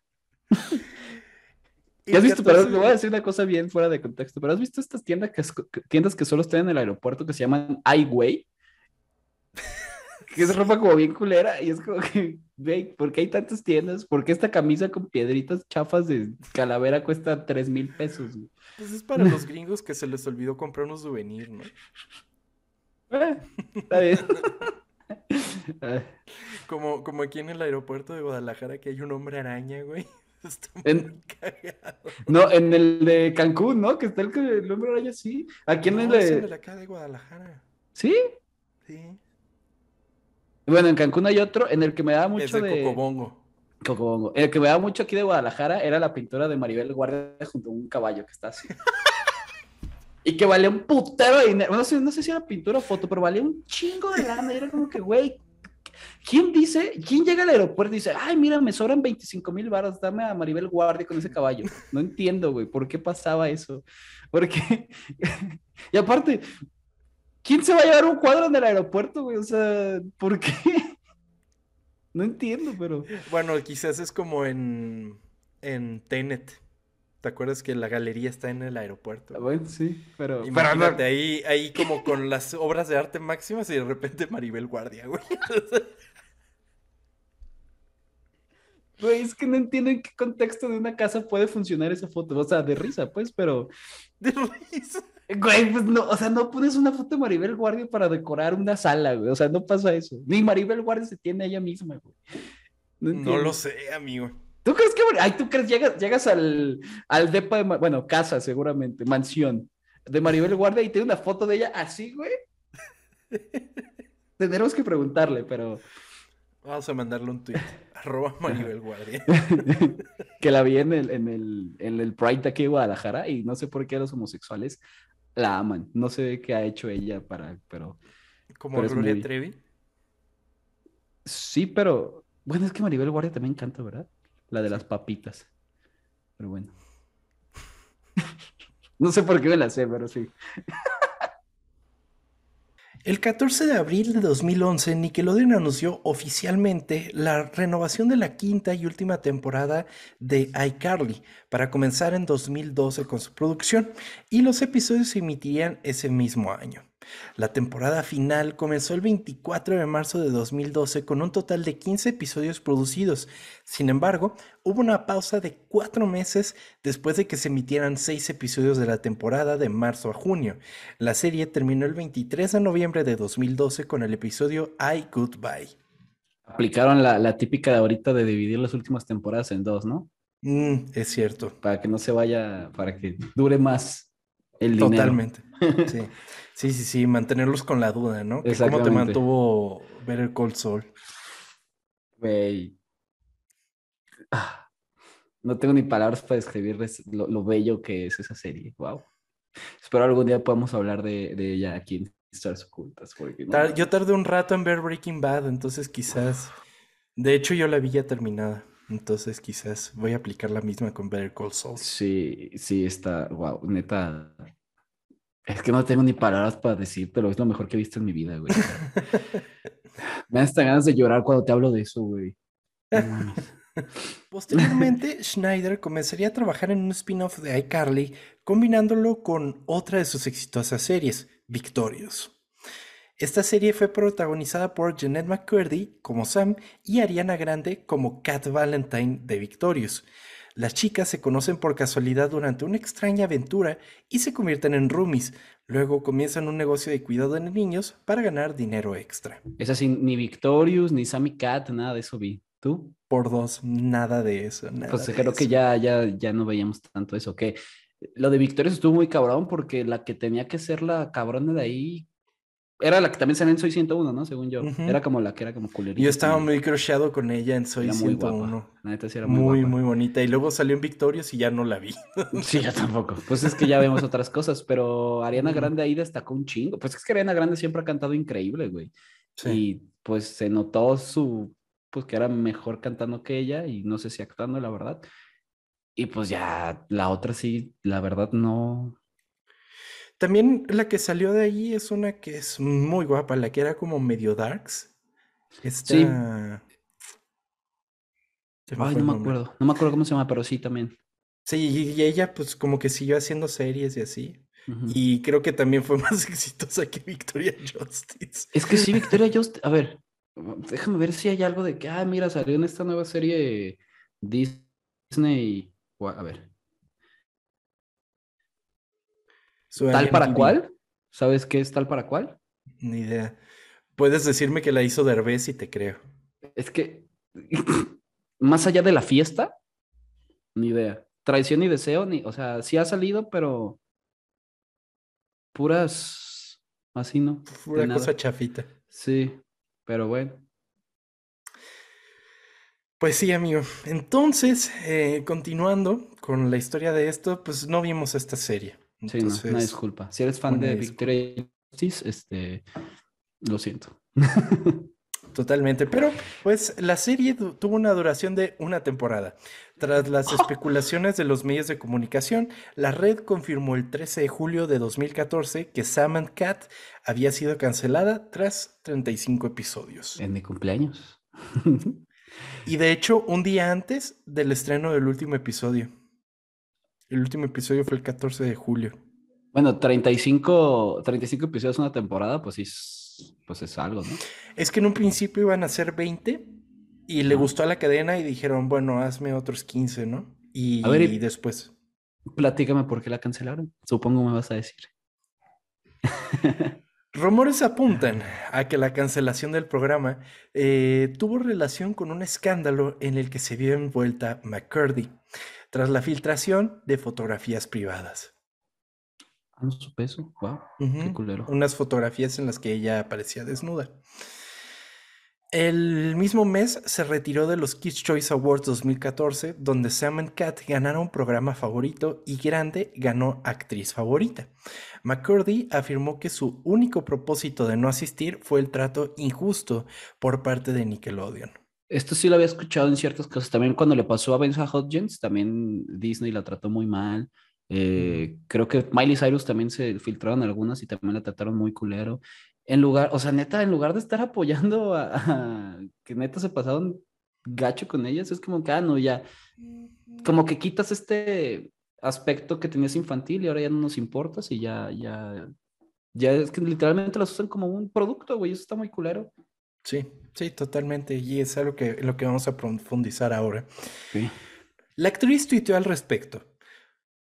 ¿Y has visto? Pero le voy a decir una cosa bien fuera de contexto. Pero has visto estas tiendas que, tiendas que solo están en el aeropuerto que se llaman iWay? que es ropa como bien culera y es como que, güey, ¿por qué hay tantas tiendas? ¿Por qué esta camisa con piedritas chafas de calavera cuesta 3 mil pesos? Pues es para los gringos que se les olvidó comprar unos souvenir, ¿no? Eh, está bien. como, como aquí en el aeropuerto de Guadalajara que hay un hombre araña, güey. (laughs) Está muy cagado. No, en el de Cancún, ¿no? Que está el, hombre araña, sí. Aquí en el de... Es el de acá de Guadalajara. ¿Sí? Sí. Bueno, en Cancún hay otro en el que me da mucho es de, Cocobongo. Cocobongo. El que me da mucho aquí de Guadalajara era la pintura de Maribel Guardia junto a un caballo que está así. (laughs) y que valía un putero de dinero. No sé, no sé si era pintura o foto, pero valía un chingo de lana. Y era como que, güey, ¿Quién dice, quién llega al aeropuerto y dice, ay, mira, me sobran 25 mil baros, dame a Maribel Guardia con ese caballo? No entiendo, güey, ¿por qué pasaba eso? Porque, (laughs) y aparte, ¿quién se va a llevar un cuadro en el aeropuerto, güey? O sea, ¿por qué? (laughs) No entiendo, pero. Bueno, quizás es como en, en Tenet. ¿Te acuerdas que la galería está en el aeropuerto? Ah, bueno, sí, pero. Imagínate ahí, ahí como con las obras de arte máximas y de repente Maribel Guardia, güey. (laughs) Güey, es que no entiendo en qué contexto de una casa puede funcionar esa foto. O sea, de risa, pues, pero. (laughs) De risa. Güey, pues no, o sea, no pones una foto de Maribel Guardia para decorar una sala, güey. O sea, no pasa eso. Ni Maribel Guardia se tiene a ella misma, güey. No, lo sé, amigo. ¿Tú crees que, ay, tú crees, llegas, llegas al, al depa de, bueno, casa seguramente, mansión de Maribel Guardia y tiene una foto de ella así, güey? (laughs) Tendremos que preguntarle, pero... Vamos a mandarle un tweet. (laughs) Arroba Maribel Guardia. (laughs) que la vi en el, en, el, en el Pride de aquí de Guadalajara y no sé por qué los homosexuales la aman. No sé qué ha hecho ella para, pero... ¿Como Gloria Trevi? Sí, pero... Bueno, es que Maribel Guardia también canta, ¿verdad? La de las papitas. Pero bueno. (laughs) no sé por qué me la sé, pero sí. El 14 de abril de 2011, Nickelodeon anunció oficialmente la renovación de la quinta y última temporada de iCarly para comenzar en 2012 con su producción y los episodios se emitirían ese mismo año. La temporada final comenzó el 24 de marzo de 2012 con un total de 15 episodios producidos. Sin embargo, hubo una pausa de cuatro meses después de que se emitieran seis episodios de la temporada de marzo a junio. La serie terminó el 23 de noviembre de 2012 con el episodio I Goodbye. Aplicaron la, típica de ahorita de dividir las últimas temporadas en dos, ¿no? Mm, es cierto. Para que no se vaya, para que dure más el dinero. Totalmente. (laughs) Sí. Sí, sí, sí, mantenerlos con la duda, ¿no? ¿Cómo te mantuvo ver el Cold Soul? Güey. Ah, no tengo ni palabras para describirles lo, bello que es esa serie. Wow. Espero algún día podamos hablar de, ella aquí en Stars Ocultas. Yo tardé un rato en ver Breaking Bad, entonces quizás. De hecho, yo la vi ya terminada. Entonces quizás voy a aplicar la misma con Better Call Saul. Sí, sí, está, wow, neta, es que no tengo ni palabras para decírtelo, es lo mejor que he visto en mi vida, güey. (laughs) Me hasta ganas de llorar cuando te hablo de eso, güey. (laughs) Posteriormente, (laughs) Schneider comenzaría a trabajar en un spin-off de iCarly, combinándolo con otra de sus exitosas series, Victorious. Esta serie fue protagonizada por Jeanette McCurdy como Sam y Ariana Grande como Kat Valentine de Victorious. Las chicas se conocen por casualidad durante una extraña aventura y se convierten en roomies. Luego comienzan un negocio de cuidado de niños para ganar dinero extra. Es así, ni Victorious, ni Sammy Cat, nada de eso vi. ¿Tú? Por dos, nada de eso. pues creo que ya, ya, ya no veíamos tanto eso. Que lo de Victorious estuvo muy cabrón porque la que tenía que ser la cabrona de ahí era la que también salió en Soy 101, ¿no? Según yo. Era como la que era como culerita. Yo estaba muy crocheado con ella en Soy 101. La neta sí era muy, muy, muy bonita. Y luego salió en Victorious y ya no la vi. (laughs) sí, ya tampoco. Pues es que ya vemos otras cosas. Pero Ariana Grande ahí destacó un chingo. Pues es que Ariana Grande siempre ha cantado increíble, güey. Sí. Y pues se notó su. Pues que era mejor cantando que ella. Y no sé si actuando, la verdad. Y pues ya la otra sí, la verdad no, también la que salió de ahí es una que es muy guapa, la que era como medio darks. Esta... Sí. Ay, no me acuerdo. No me acuerdo cómo se llama, pero sí también. Sí, y ella pues como que siguió haciendo series y así. Y creo que también fue (laughs) más exitosa que Victoria Justice. Es que sí, Victoria (laughs) Justice. A ver, déjame ver si hay algo de que, ah, mira, salió en esta nueva serie Disney. A ver. ¿Tal para cuál? ¿Sabes qué es tal para cuál? Ni idea. Puedes decirme que la hizo Derbez y te creo. Es que, (clears throat) más allá de la fiesta, ni idea. Traición y deseo, ni, o sea, sí ha salido, pero puras, así no. Pura cosa chafita. Sí, pero bueno. Pues sí, amigo. Entonces, eh, continuando con la historia de esto, pues no vimos esta serie. Sí, no, una disculpa. Si eres fan de Victoria Justice, este, lo siento. Totalmente, pero pues la serie tuvo una duración de una temporada. Tras las (laughs) especulaciones de los medios de comunicación, la red confirmó el 13 de julio de 2014 que Sam and Cat había sido cancelada tras 35 episodios. En mi cumpleaños. y de hecho, un día antes del estreno del último episodio. El último episodio fue el 14 de julio. Bueno, 35, 35 episodios una temporada, pues sí, pues es algo, ¿no? Es que en un principio iban a ser 20 y le gustó a la cadena y dijeron, bueno, hazme otros 15, ¿no? Y, y después. Platícame por qué la cancelaron. Supongo me vas a decir. (laughs) Rumores apuntan a que la cancelación del programa eh, tuvo relación con un escándalo en el que se vio envuelta McCurdy tras la filtración de fotografías privadas. Ah, no supe eso. Wow, qué culero. Unas fotografías en las que ella aparecía desnuda. El mismo mes se retiró de los Kids Choice Awards 2014, donde Sam and Cat ganaron programa favorito y Grande ganó actriz favorita. McCurdy afirmó que su único propósito de no asistir fue el trato injusto por parte de Nickelodeon. Esto sí lo había escuchado en ciertas cosas. También cuando le pasó a Benza Hodgins, también Disney la trató muy mal. Eh, creo que Miley Cyrus también se filtraron algunas y también la trataron muy culero. En lugar, o sea, neta, en lugar de estar apoyando a, (laughs) que neta se pasaron gacho con ellas, es como que, ah, no, ya, como que quitas este aspecto que tenías infantil y ahora ya no nos importas y ya, ya, ya es que literalmente las usan como un producto, güey, eso está muy culero. Sí, sí, totalmente. Y es algo que, lo que vamos a profundizar ahora. La actriz tuiteó al respecto.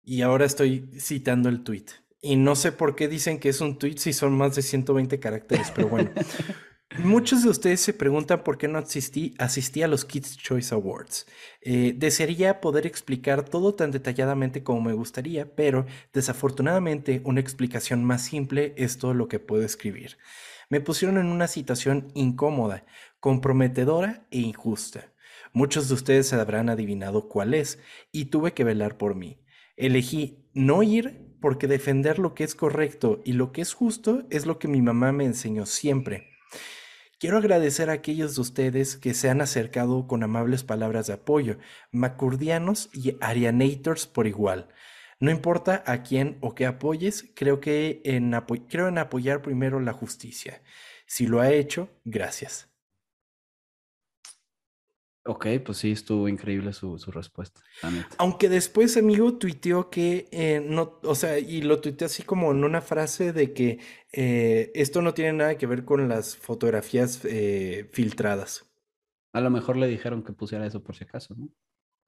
Y ahora estoy citando el tweet. Y no sé por qué dicen que es un tweet si son más de 120 caracteres, pero bueno. (laughs) Muchos de ustedes se preguntan por qué no asistí, asistí a los Kids Choice Awards. Eh, desearía poder explicar todo tan detalladamente como me gustaría, pero desafortunadamente una explicación más simple es todo lo que puedo escribir me pusieron en una situación incómoda, comprometedora e injusta. Muchos de ustedes habrán adivinado cuál es, y tuve que velar por mí. Elegí no ir porque defender lo que es correcto y lo que es justo es lo que mi mamá me enseñó siempre. Quiero agradecer a aquellos de ustedes que se han acercado con amables palabras de apoyo, macurdianos y arianators por igual. No importa a quién o qué apoyes, creo que en, creo en apoyar primero la justicia. Si lo ha hecho, gracias. Ok, pues sí, estuvo increíble su, respuesta. Aunque después, amigo, tuiteó que eh, no, o sea, y lo tuiteó así como en una frase de que eh, esto no tiene nada que ver con las fotografías eh, filtradas. A lo mejor le dijeron que pusiera eso por si acaso, ¿no?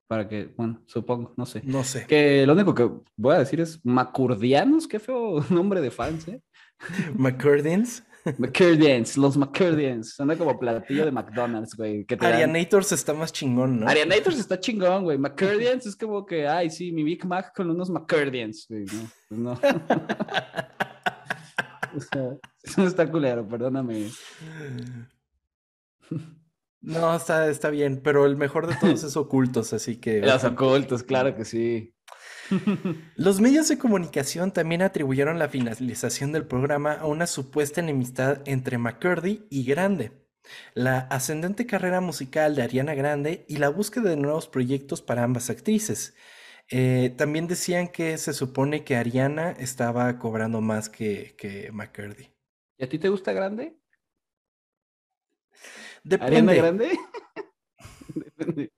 Para que, bueno, supongo, no sé. No sé. Que lo único que voy a decir es Macurdianos, qué feo (laughs) nombre de fans, ¿eh? McCurdians. McCurdians, los McCurdians. Suena como platillo de McDonald's, güey. Arianators está más chingón, ¿no? Arianators está chingón, güey. McCurdians es como que, ay, sí, mi Big Mac con unos McCurdians, güey. No, pues no. (laughs) (laughs) eso está culero, perdóname. No, está, está bien, pero el mejor de todos es (laughs) ocultos, así que. Los ocultos, claro que sí. (laughs) Los medios de comunicación también atribuyeron la finalización del programa a una supuesta enemistad entre McCurdy y Grande, la ascendente carrera musical de Ariana Grande y la búsqueda de nuevos proyectos para ambas actrices. Eh, también decían que se supone que Ariana estaba cobrando más que, que McCurdy. ¿Y a ti te gusta Grande? Depende. ¿Ariana Grande? (laughs)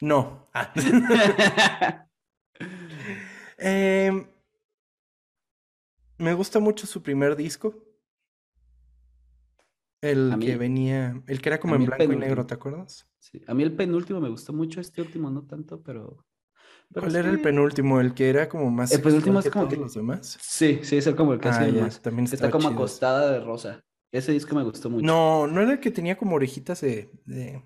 No. Ah. (laughs) Em, me gusta mucho su primer disco. El que venía, el que era como en blanco y negro, ¿te acuerdas? Sí, a mí el penúltimo me gustó mucho, este último no tanto, pero... ¿Cuál era el penúltimo? El que era como más... El penúltimo es como que... los demás. Sí, sí, es el como el que ah, hacía más. También está, como acostada de rosa. Ese disco me gustó mucho. No, no era el que tenía como orejitas de... de...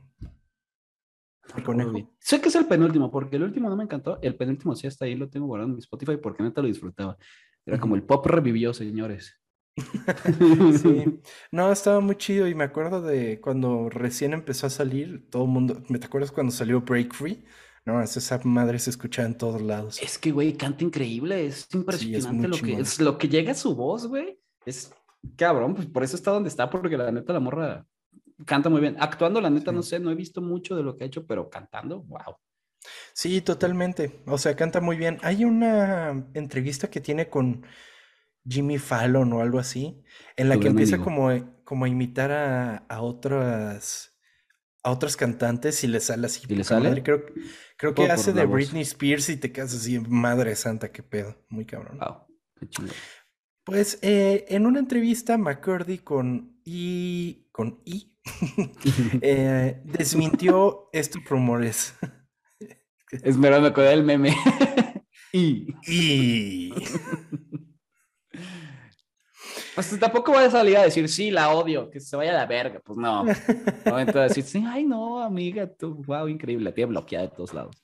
Sé que es el penúltimo, porque el último no me encantó. El penúltimo sí está ahí, lo tengo guardado en mi Spotify porque neta lo disfrutaba. Era como el pop revivió, señores. (laughs) sí. (laughs) No, estaba muy chido y me acuerdo de cuando recién empezó a salir, todo el mundo, ¿me te acuerdas cuando salió Break Free? No, esa madre se escuchaba en todos lados. Es que, güey, canta increíble, es impresionante lo que es lo que llega a su voz, güey. Es cabrón, pues por eso está donde está, porque la neta la morra canta muy bien. Actuando, la neta, no sé, no he visto mucho de lo que ha hecho, pero cantando, wow. Sí, totalmente. O sea, canta muy bien. Hay una entrevista que tiene con Jimmy Fallon o algo así, en la que empieza como, como a imitar a, otras a otras cantantes y le sale así. ¿Y le sale? Creo, creo que hace de Britney Spears y te quedas así, madre santa, qué pedo. Muy cabrón. Wow, qué chido. Pues eh, en una entrevista, McCurdy con I, con I (laughs) eh, desmintió estos rumores. Es mero, me acuerdo del meme. (laughs) y. y. (laughs) Pues tampoco voy a salir a decir, sí, la odio, que se vaya a la verga. Pues no. No entonces decir, sí, ay, no, amiga, tú, wow, increíble, la tiene bloqueada de todos lados.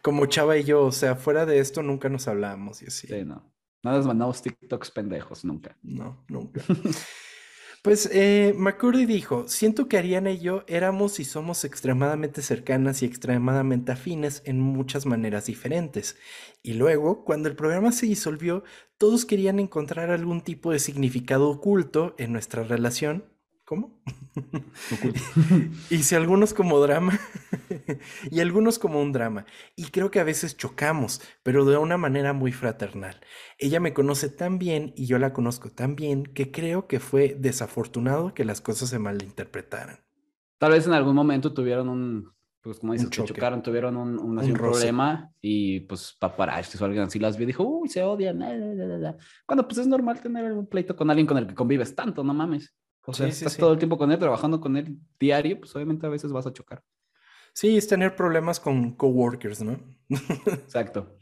Como Chava y yo, o sea, fuera de esto nunca nos hablamos y así. Sí, no. No nos mandamos TikToks pendejos, nunca. No, nunca. (laughs) Pues eh, McCurdy dijo, siento que Ariana y yo éramos y somos extremadamente cercanas y extremadamente afines en muchas maneras diferentes. Y luego, cuando el programa se disolvió, todos querían encontrar algún tipo de significado oculto en nuestra relación ¿Cómo? (laughs) Hice algunos como drama (laughs) y algunos como un drama. Y creo que a veces chocamos, pero de una manera muy fraternal. Ella me conoce tan bien y yo la conozco tan bien que creo que fue desafortunado que las cosas se malinterpretaran. Tal vez en algún momento tuvieron un, pues como dices, que chocaron, tuvieron un, un, problema y pues paparazzi o alguien así las vio y dijo, uy, se odian. Cuando pues es normal tener un pleito con alguien con el que convives tanto, no mames. O sea, estás todo el tiempo con él, trabajando con él diario, pues obviamente a veces vas a chocar. Sí, es tener problemas con coworkers, ¿no? (laughs) Exacto.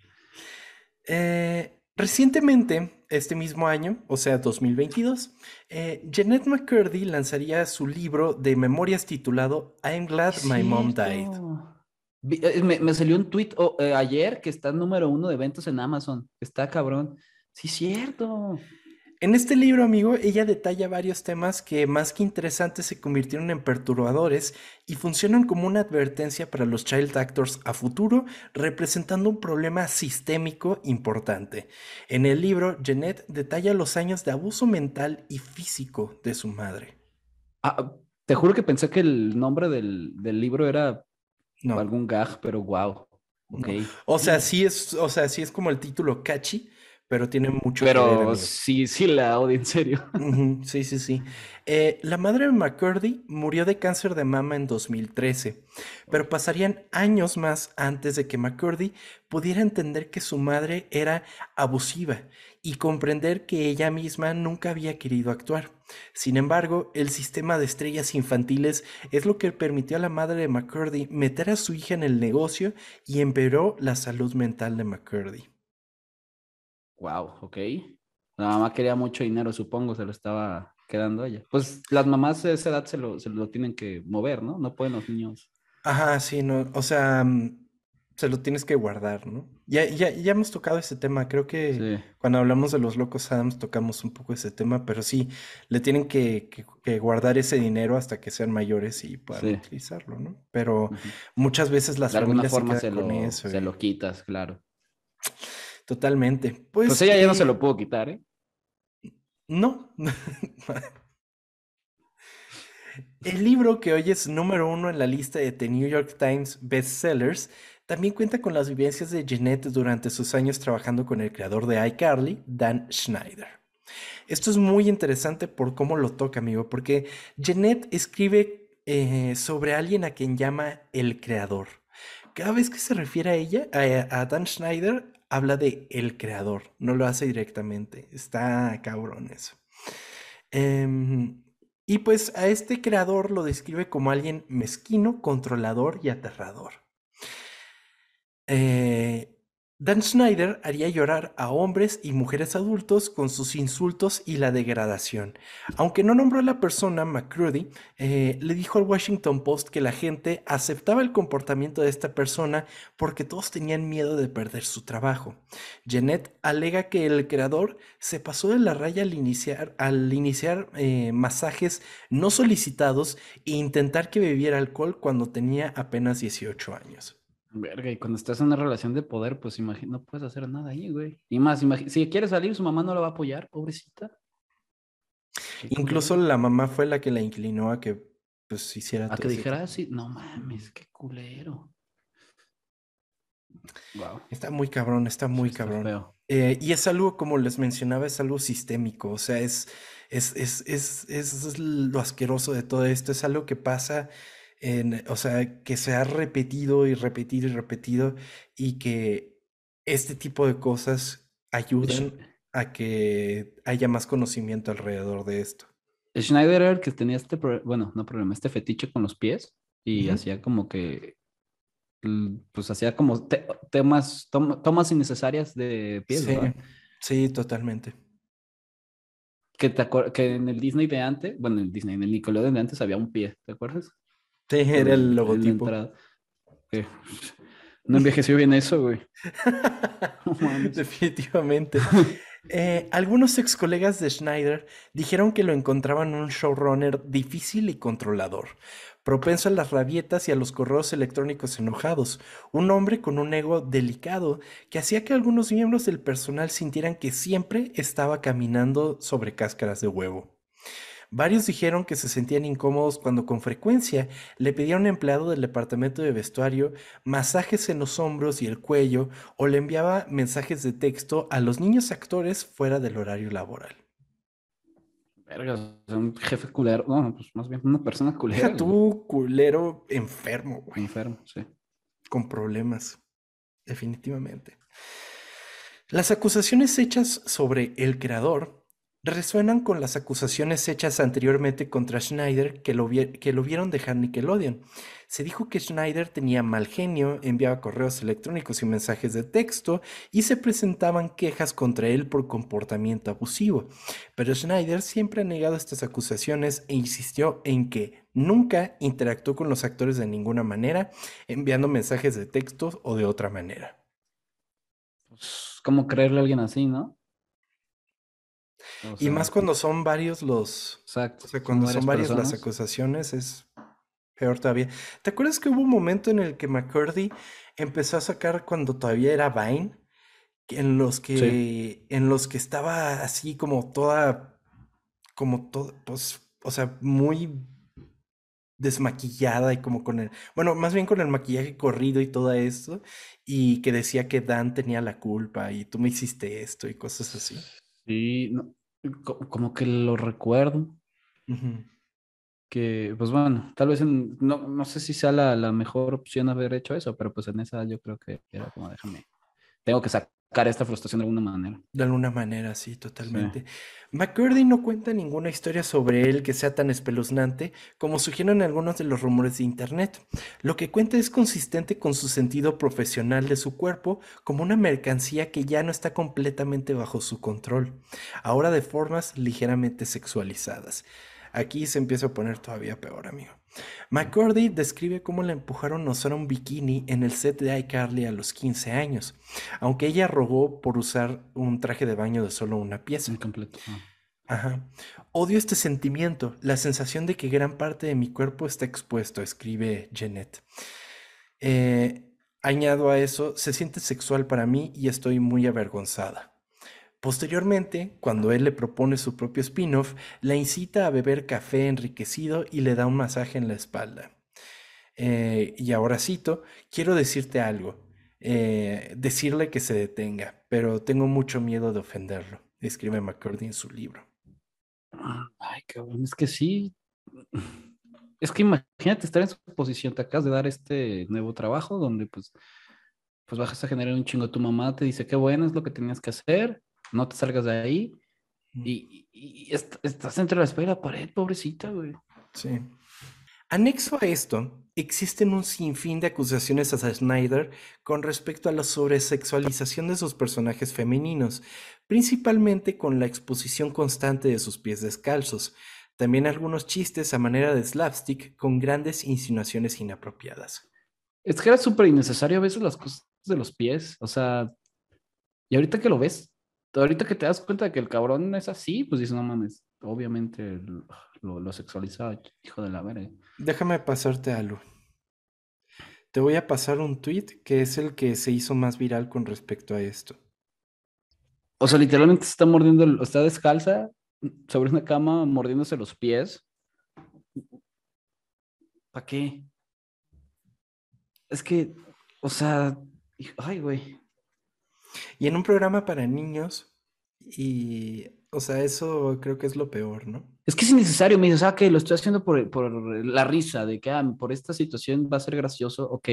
Eh, recientemente, este mismo año, o sea, 2022, eh, Jeanette McCurdy lanzaría su libro de memorias titulado I'm Glad My Mom Died. Eh, me, salió un tweet oh, ayer que está número uno de eventos en Amazon. Está cabrón. Sí, cierto. En este libro, amigo, ella detalla varios temas que más que interesantes se convirtieron en perturbadores y funcionan como una advertencia para los child actors a futuro, representando un problema sistémico importante. En el libro, Jeanette detalla los años de abuso mental y físico de su madre. Ah, te juro que pensé que el nombre del, libro era algún gag, pero wow. O sea, sí es, o sea, sí es como el título catchy, pero tiene mucho pero que sí, sí la odio en serio. (laughs) sí, sí, sí. Eh, la madre de McCurdy murió de cáncer de mama en 2013, pero pasarían años más antes de que McCurdy pudiera entender que su madre era abusiva y comprender que ella misma nunca había querido actuar. Sin embargo, el sistema de estrellas infantiles es lo que permitió a la madre de McCurdy meter a su hija en el negocio y empeoró la salud mental de McCurdy. Wow, ok. La mamá quería mucho dinero, supongo, se lo estaba quedando ella. Pues las mamás de esa edad se lo, se lo tienen que mover, ¿no? No pueden los niños. Ajá, sí, no, o sea, mm, se lo tienes que guardar, ¿no? Ya, ya, ya hemos tocado ese tema, creo que cuando hablamos de los locos Adams tocamos un poco ese tema, pero sí, le tienen que, guardar ese dinero hasta que sean mayores y puedan utilizarlo, ¿no? Pero muchas veces las de alguna forma se, lo, se lo quitas, claro. Totalmente. Pues, pues ella ya no se lo puedo quitar, ¿eh? No. (laughs) El libro que hoy es número uno en la lista de The New York Times Bestsellers también cuenta con las vivencias de Jeanette durante sus años trabajando con el creador de iCarly, Dan Schneider. Esto es muy interesante por cómo lo toca, amigo, porque Jeanette escribe eh, sobre alguien a quien llama el creador. Cada vez que se refiere a ella, a, a Dan Schneider, habla de el creador, no lo hace directamente. Está cabrón eso. Em, y pues a este creador lo describe como alguien mezquino, controlador y aterrador. Eh, Dan Schneider haría llorar a hombres y mujeres adultos con sus insultos y la degradación. Aunque no nombró a la persona, McCrudy eh, le dijo al Washington Post que la gente aceptaba el comportamiento de esta persona porque todos tenían miedo de perder su trabajo. Jeanette alega que el creador se pasó de la raya al iniciar, al iniciar eh, masajes no solicitados e intentar que bebiera alcohol cuando tenía apenas 18 años. Verga, y cuando estás en una relación de poder, pues imagino, no puedes hacer nada ahí, güey. Y más, si quiere salir, su mamá no la va a apoyar, pobrecita. Incluso la mamá fue la que la inclinó a que pues hiciera A que dijera así, no mames, qué culero. Wow. Está muy cabrón, está muy cabrón. Eh, y es algo, como les mencionaba, es algo sistémico. O sea, es, es, es, es, es lo asqueroso de todo esto. Es algo que pasa o sea, que se ha repetido y repetido y repetido y que este tipo de cosas ayuden a que haya más conocimiento alrededor de esto. Schneider era el que tenía este, bueno, no problema, este fetiche con los pies y hacía como que, pues hacía como temas, tomas innecesarias de pies. Sí, sí totalmente. Que, te que en el Disney de antes, bueno, en el Disney, en el Nickelodeon de antes había un pie, ¿te acuerdas? Sí, era el logotipo. No envejeció bien eso, güey. (laughs) Definitivamente. (laughs) Eh, algunos ex colegas de Schneider dijeron que lo encontraban un showrunner difícil y controlador, propenso a las rabietas y a los correos electrónicos enojados, un hombre con un ego delicado que hacía que algunos miembros del personal sintieran que siempre estaba caminando sobre cáscaras de huevo. Varios dijeron que se sentían incómodos cuando con frecuencia le pedían a un empleado del departamento de vestuario masajes en los hombros y el cuello o le enviaba mensajes de texto a los niños actores fuera del horario laboral. Verga, un jefe culero, no, pues más bien una persona culera. Tú, culero enfermo, güey. Enfermo, sí. Con problemas, definitivamente. Las acusaciones hechas sobre el creador resuenan con las acusaciones hechas anteriormente contra Schneider que lo, que lo vieron dejar Nickelodeon. Se dijo que Schneider tenía mal genio, enviaba correos electrónicos y mensajes de texto y se presentaban quejas contra él por comportamiento abusivo. Pero Schneider siempre ha negado estas acusaciones e insistió en que nunca interactuó con los actores de ninguna manera, enviando mensajes de texto o de otra manera. Pues, ¿Cómo creerle a alguien así, no? Y más cuando son varios los. Exacto. O sea, cuando son varias las acusaciones es peor todavía. ¿Te acuerdas que hubo un momento en el que McCurdy empezó a sacar cuando todavía era Vine? En los que. En los que estaba así como toda. Como todo. Pues. O sea, muy desmaquillada y como con el, bueno, más bien con el maquillaje corrido y todo esto, y que decía que Dan tenía la culpa y tú me hiciste esto y cosas así. Sí, como que lo recuerdo. Que, pues bueno, tal vez no, no sé si sea la, la, mejor opción haber hecho eso, pero pues en esa yo creo que era como déjame, tengo que sacar esta frustración de alguna manera. De alguna manera, sí, totalmente. McCurdy no cuenta ninguna historia sobre él que sea tan espeluznante como sugieren algunos de los rumores de internet. Lo que cuenta es consistente con su sentido profesional de su cuerpo como una mercancía que ya no está completamente bajo su control, ahora de formas ligeramente sexualizadas. Aquí se empieza a poner todavía peor, amigo. McCurdy describe cómo la empujaron a usar un bikini en el set de iCarly a los 15 años, aunque ella rogó por usar un traje de baño de solo una pieza. Incompleto. Ah. Ajá. Odio este sentimiento, la sensación de que gran parte de mi cuerpo está expuesto, escribe Jeanette. Eh, añado a eso, se siente sexual para mí y estoy muy avergonzada. Posteriormente, cuando él le propone su propio spin-off, la incita a beber café enriquecido y le da un masaje en la espalda. Eh, y ahora cito, quiero decirte algo, eh, decirle que se detenga, pero tengo mucho miedo de ofenderlo, escribe McCurdy en su libro. Ay, cabrón, es que sí. Es que imagínate estar en su posición, te acabas de dar este nuevo trabajo donde pues, pues bajas a generar un chingo. Tu mamá te dice, qué bueno es lo que tenías que hacer, no te salgas de ahí. Y, estás entre la espalda y la pared, pobrecita, güey. Sí. Anexo a esto, existen un sinfín de acusaciones a Snyder con respecto a la sobresexualización de sus personajes femeninos, principalmente con la exposición constante de sus pies descalzos. También algunos chistes a manera de slapstick con grandes insinuaciones inapropiadas. Es que era súper innecesario a veces las cosas de los pies, o sea, y ahorita que lo ves, ahorita que te das cuenta de que el cabrón es así, pues dices, no mames, obviamente lo, lo sexualiza, hijo de la verga. Déjame pasarte algo. Te voy a pasar un tweet que es el que se hizo más viral con respecto a esto. O sea, literalmente está mordiendo, está descalza sobre una cama mordiéndose los pies. ¿Para qué? Es que, o sea, ay, güey. Y en un programa para niños, y, o sea, eso creo que es lo peor, ¿no? Es que es innecesario, me dices, ah, que lo estoy haciendo por, por la risa, de que ah, por esta situación va a ser gracioso, ok,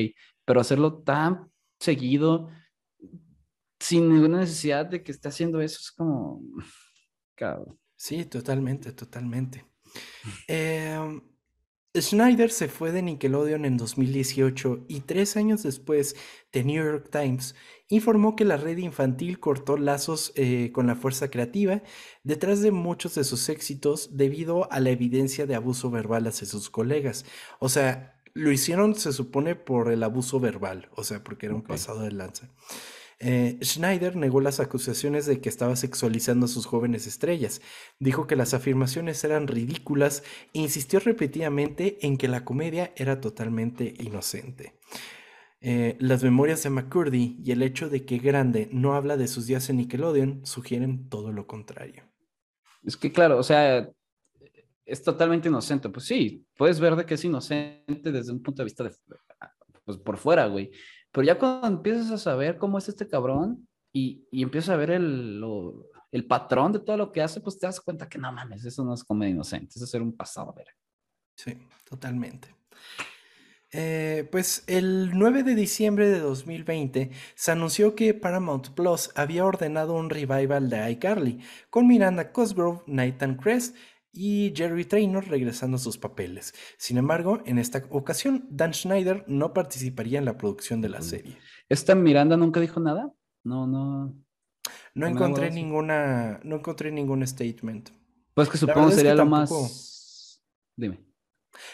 pero hacerlo tan seguido, sin ninguna necesidad de que esté haciendo eso, es como... Cabrón. Sí, totalmente, totalmente. Eh, Schneider se fue de Nickelodeon en 2018 y tres años después, The New York Times informó que la red infantil cortó lazos eh, con la fuerza creativa detrás de muchos de sus éxitos debido a la evidencia de abuso verbal hacia sus colegas. O sea, lo hicieron, se supone, por el abuso verbal, o sea, porque era un pasado de lanza. Eh, Schneider negó las acusaciones de que estaba sexualizando a sus jóvenes estrellas. Dijo que las afirmaciones eran ridículas e insistió repetidamente en que la comedia era totalmente inocente. Eh, las memorias de McCurdy y el hecho de que Grande no habla de sus días en Nickelodeon sugieren todo lo contrario. Es que claro, o sea, es totalmente inocente. Pues sí, puedes ver de que es inocente desde un punto de vista de, pues por fuera, güey. Pero ya cuando empiezas a saber cómo es este cabrón y, y empiezas a ver el, el patrón de todo lo que hace, pues te das cuenta que no mames, eso no es comedia inocente, eso es ser un pasado, a ver. Sí, totalmente. Eh, pues el 9 de diciembre de 2020 se anunció que Paramount Plus había ordenado un revival de iCarly, con Miranda Cosgrove, Nathan Crest y Jerry Traynor regresando a sus papeles. Sin embargo, en esta ocasión, Dan Schneider no participaría en la producción de la serie. ¿Esta Miranda nunca dijo nada? No, no. No encontré ninguna, no encontré ningún statement. Pues que supongo sería lo más. Dime.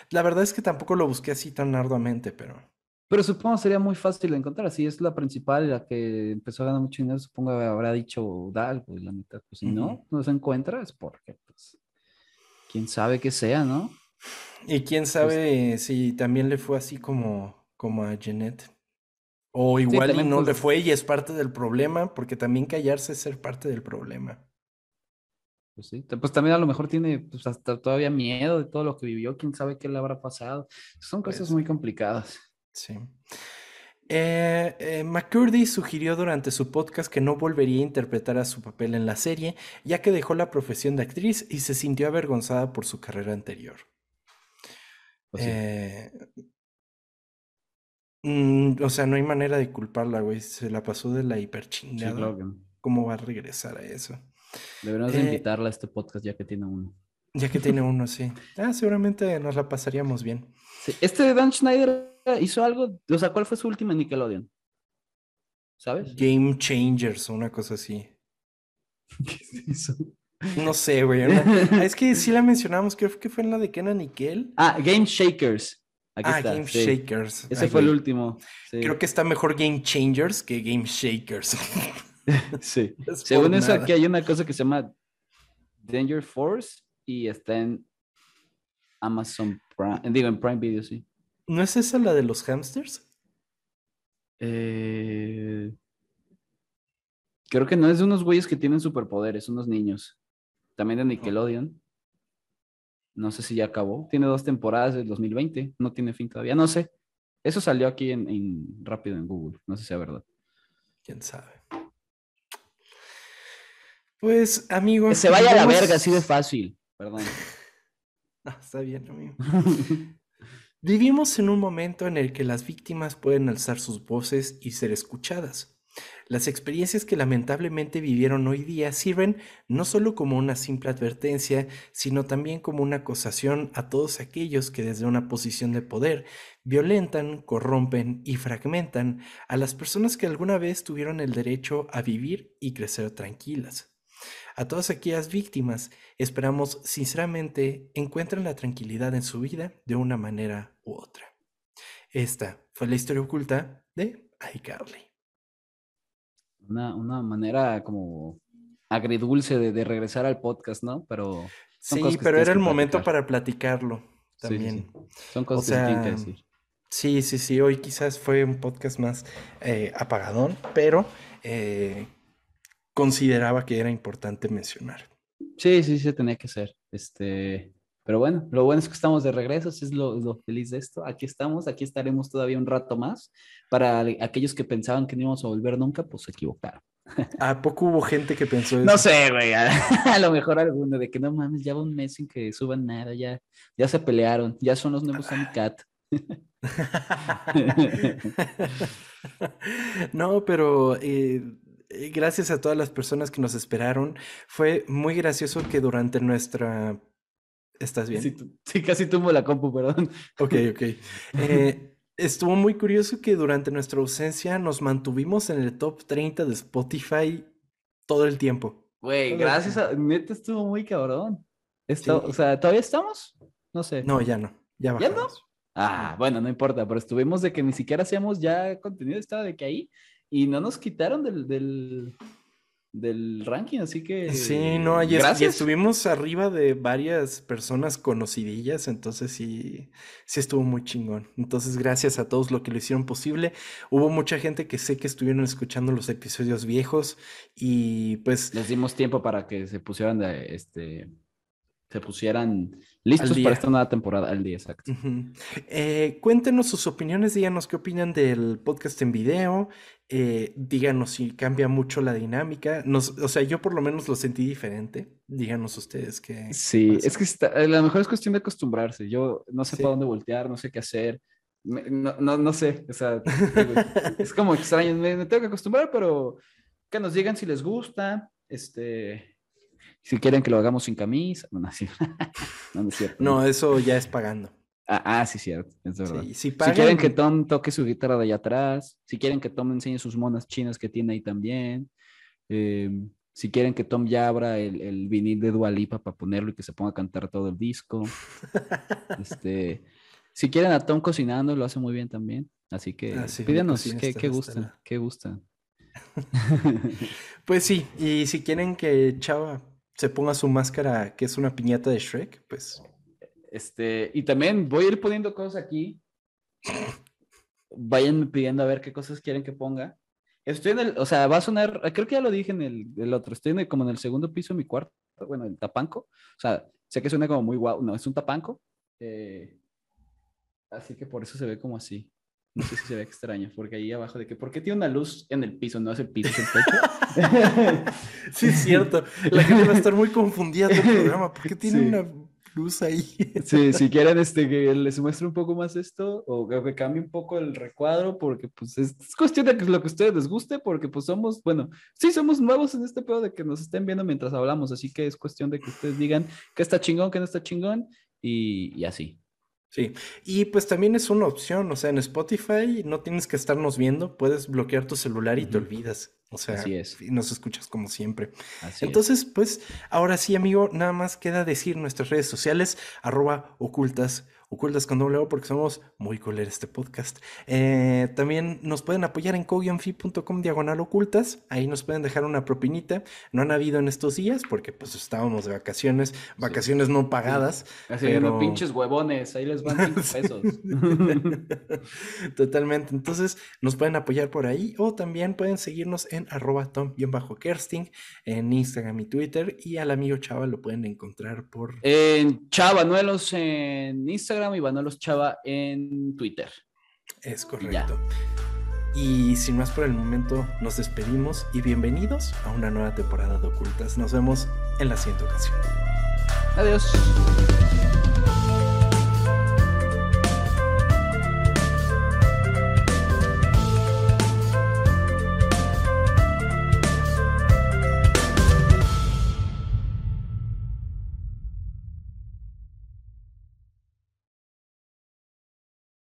La verdad es que tampoco lo busqué así tan arduamente, pero. Pero supongo sería muy fácil de encontrar. Si es la principal, la que empezó a ganar mucho dinero, supongo habrá dicho Dal, pues la mitad. Pues si no, no se encuentra, es porque pues, quién sabe qué sea, ¿no? Y quién pues sabe si también le fue así como, como a Jeanette. O igual y no le fue y es parte del problema, porque también callarse es ser parte del problema. Pues sí, pues también a lo mejor tiene pues, hasta todavía miedo de todo lo que vivió, quién sabe qué le habrá pasado. Son cosas muy complicadas. Sí. Eh, eh, McCurdy sugirió durante su podcast que no volvería a interpretar a su papel en la serie, ya que dejó la profesión de actriz y se sintió avergonzada por su carrera anterior. Pues eh, mm, o sea, no hay manera de culparla, güey. Se la pasó de la hiperchingada. ¿Cómo va a regresar a eso? Deberíamos invitarla a este podcast ya que tiene uno. Ya que tiene (laughs) uno, sí. Ah, seguramente nos la pasaríamos bien. Este de Dan Schneider hizo algo, o sea, ¿cuál fue su última Nickelodeon? ¿Sabes? Game Changers una cosa así. (laughs) ¿Qué es eso? No sé, güey. (laughs) es que sí la mencionamos, creo que fue en la de Kenan Nickel. Ah, Game Shakers. ah, Game Shakers. Ese fue el último. Creo que está mejor Game Changers que Game Shakers. (laughs) (laughs) sí. Según eso, aquí hay una cosa que se llama Danger Force y está en Amazon Prime, digo en Prime Video, sí. ¿No es esa la de los hamsters? Eh, creo que no es de unos güeyes que tienen superpoderes, unos niños. También de Nickelodeon. No sé si ya acabó. Tiene dos temporadas del 2020. No tiene fin todavía. No sé. Eso salió aquí en, rápido en Google. No sé si es verdad. Quién sabe. Pues, amigos. Que se vaya a la verga, así de fácil. Perdón. (laughs) está bien, amigo. (laughs) Vivimos en un momento en el que las víctimas pueden alzar sus voces y ser escuchadas. Las experiencias que lamentablemente vivieron hoy día sirven no solo como una simple advertencia, sino también como una acusación a todos aquellos que desde una posición de poder violentan, corrompen y fragmentan a las personas que alguna vez tuvieron el derecho a vivir y crecer tranquilas. A todas aquellas víctimas, esperamos sinceramente encuentren la tranquilidad en su vida de una manera u otra. Esta fue la historia oculta de iCarly. Una, una manera como agridulce de, regresar al podcast, ¿no? Pero sí, pero era el momento para platicarlo también. Son cosas que decir. Sí, sí, sí. Hoy quizás fue un podcast más eh, apagadón, pero eh, consideraba que era importante mencionar. Sí, sí, sí, tenía que ser. Este, pero bueno, lo bueno es que estamos de regreso, es lo, feliz de esto. Aquí estamos, aquí estaremos todavía un rato más. Para aquellos que pensaban que no íbamos a volver nunca, pues se equivocaron. ¿A poco hubo gente que pensó eso? No sé, güey. (laughs) A, lo mejor alguno de que no mames, ya va un mes sin que suban nada, ya, ya se pelearon, ya son los nuevos Amicat. (laughs) (laughs) no, pero eh, gracias a todas las personas que nos esperaron. Fue muy gracioso que durante nuestra... ¿Estás bien? Sí, casi tumbo la compu, perdón. Ok, ok. (laughs) Eh, estuvo muy curioso que durante nuestra ausencia nos mantuvimos en el top 30 de Spotify todo el tiempo. Güey, gracias a... Neta estuvo muy cabrón. Esto, O sea, ¿todavía estamos? No sé. No, ya no. Ya, ¿Ya no? Ah, bueno, no importa, pero estuvimos de que ni siquiera hacíamos ya contenido, estaba de que ahí y no nos quitaron del, del, ranking, así que... Sí, no, ayer estuvimos arriba de varias personas conocidillas, entonces sí, sí estuvo muy chingón. Entonces, gracias a todos los que lo hicieron posible. Hubo mucha gente que sé que estuvieron escuchando los episodios viejos y pues... Les dimos tiempo para que se pusieran de, este se pusieran listos para esta nueva temporada al día, exacto. Eh, cuéntenos sus opiniones, díganos qué opinan del podcast en video, eh, díganos si cambia mucho la dinámica. o sea, yo por lo menos lo sentí diferente. Díganos ustedes qué. Sí, es que está, a lo mejor es cuestión de acostumbrarse. Yo no sé para dónde voltear, no sé qué hacer. no, no, no, sé, o sea, es como extraño, me, me tengo que acostumbrar, pero que nos digan si les gusta, este, si quieren que lo hagamos sin camisa. No, no, es cierto. (laughs) No, eso ya es pagando. Ah, ah sí, cierto. Es verdad. si, quieren que Tom toque su guitarra de allá atrás. Si quieren que Tom enseñe sus monas chinas que tiene ahí también. Em, si quieren que Tom ya abra el, el vinil de Dualipa para ponerlo y que se ponga a cantar todo el disco. (laughs) este, si quieren a Tom cocinando, lo hace muy bien también. Así que ah, pídanos qué, qué gustan, qué gustan. (laughs) pues sí, y si quieren que Chava se ponga su máscara, que es una piñata de Shrek, pues. Este, y también voy a ir poniendo cosas aquí. Vayan pidiendo a ver qué cosas quieren que ponga. Estoy en el, o sea, va a sonar, creo que ya lo dije en el, otro, estoy en como en el segundo piso de mi cuarto, bueno, el tapanco. O sea, sé que suena como muy guau, no, es un tapanco. Eh, así que por eso se ve como así. No sé si se ve extraño, porque ahí abajo de que, ¿por qué tiene una luz en el piso? No es el piso, es el techo. (laughs) sí, es cierto. La gente va a estar muy confundida del programa. ¿Por qué tiene una luz ahí. (laughs) Sí, si quieren este, que les muestre un poco más esto o que, cambie un poco el recuadro, porque pues es, cuestión de que lo que a ustedes les guste, porque pues somos, bueno, sí somos nuevos en este pedo de que nos estén viendo mientras hablamos, así que es cuestión de que ustedes digan que está chingón, que no está chingón y, y así. Sí, y pues también es una opción, o sea, en Spotify no tienes que estarnos viendo, puedes bloquear tu celular y te olvidas. O sea, y nos escuchas como siempre. Entonces, pues, ahora sí, amigo, nada más queda decir nuestras redes sociales, arroba ocultas Ocultas con doble O porque somos muy coler este podcast. Eh, también nos pueden apoyar en coguionfi.com diagonal ocultas. Ahí nos pueden dejar una propinita. No han habido en estos días porque pues estábamos de vacaciones, vacaciones no pagadas. Así pero... pinches huevones, ahí les van 5 (laughs) pesos. (laughs) Totalmente. Entonces nos pueden apoyar por ahí o también pueden seguirnos en arroba tom-kersting en Instagram y Twitter y al amigo Chava lo pueden encontrar por... En Chavanuelos en Instagram y Vanolos Chava en Twitter. Es correcto. Y sin más por el momento, nos despedimos y bienvenidos a una nueva temporada de Ocultas. Nos vemos en la siguiente ocasión. Adiós.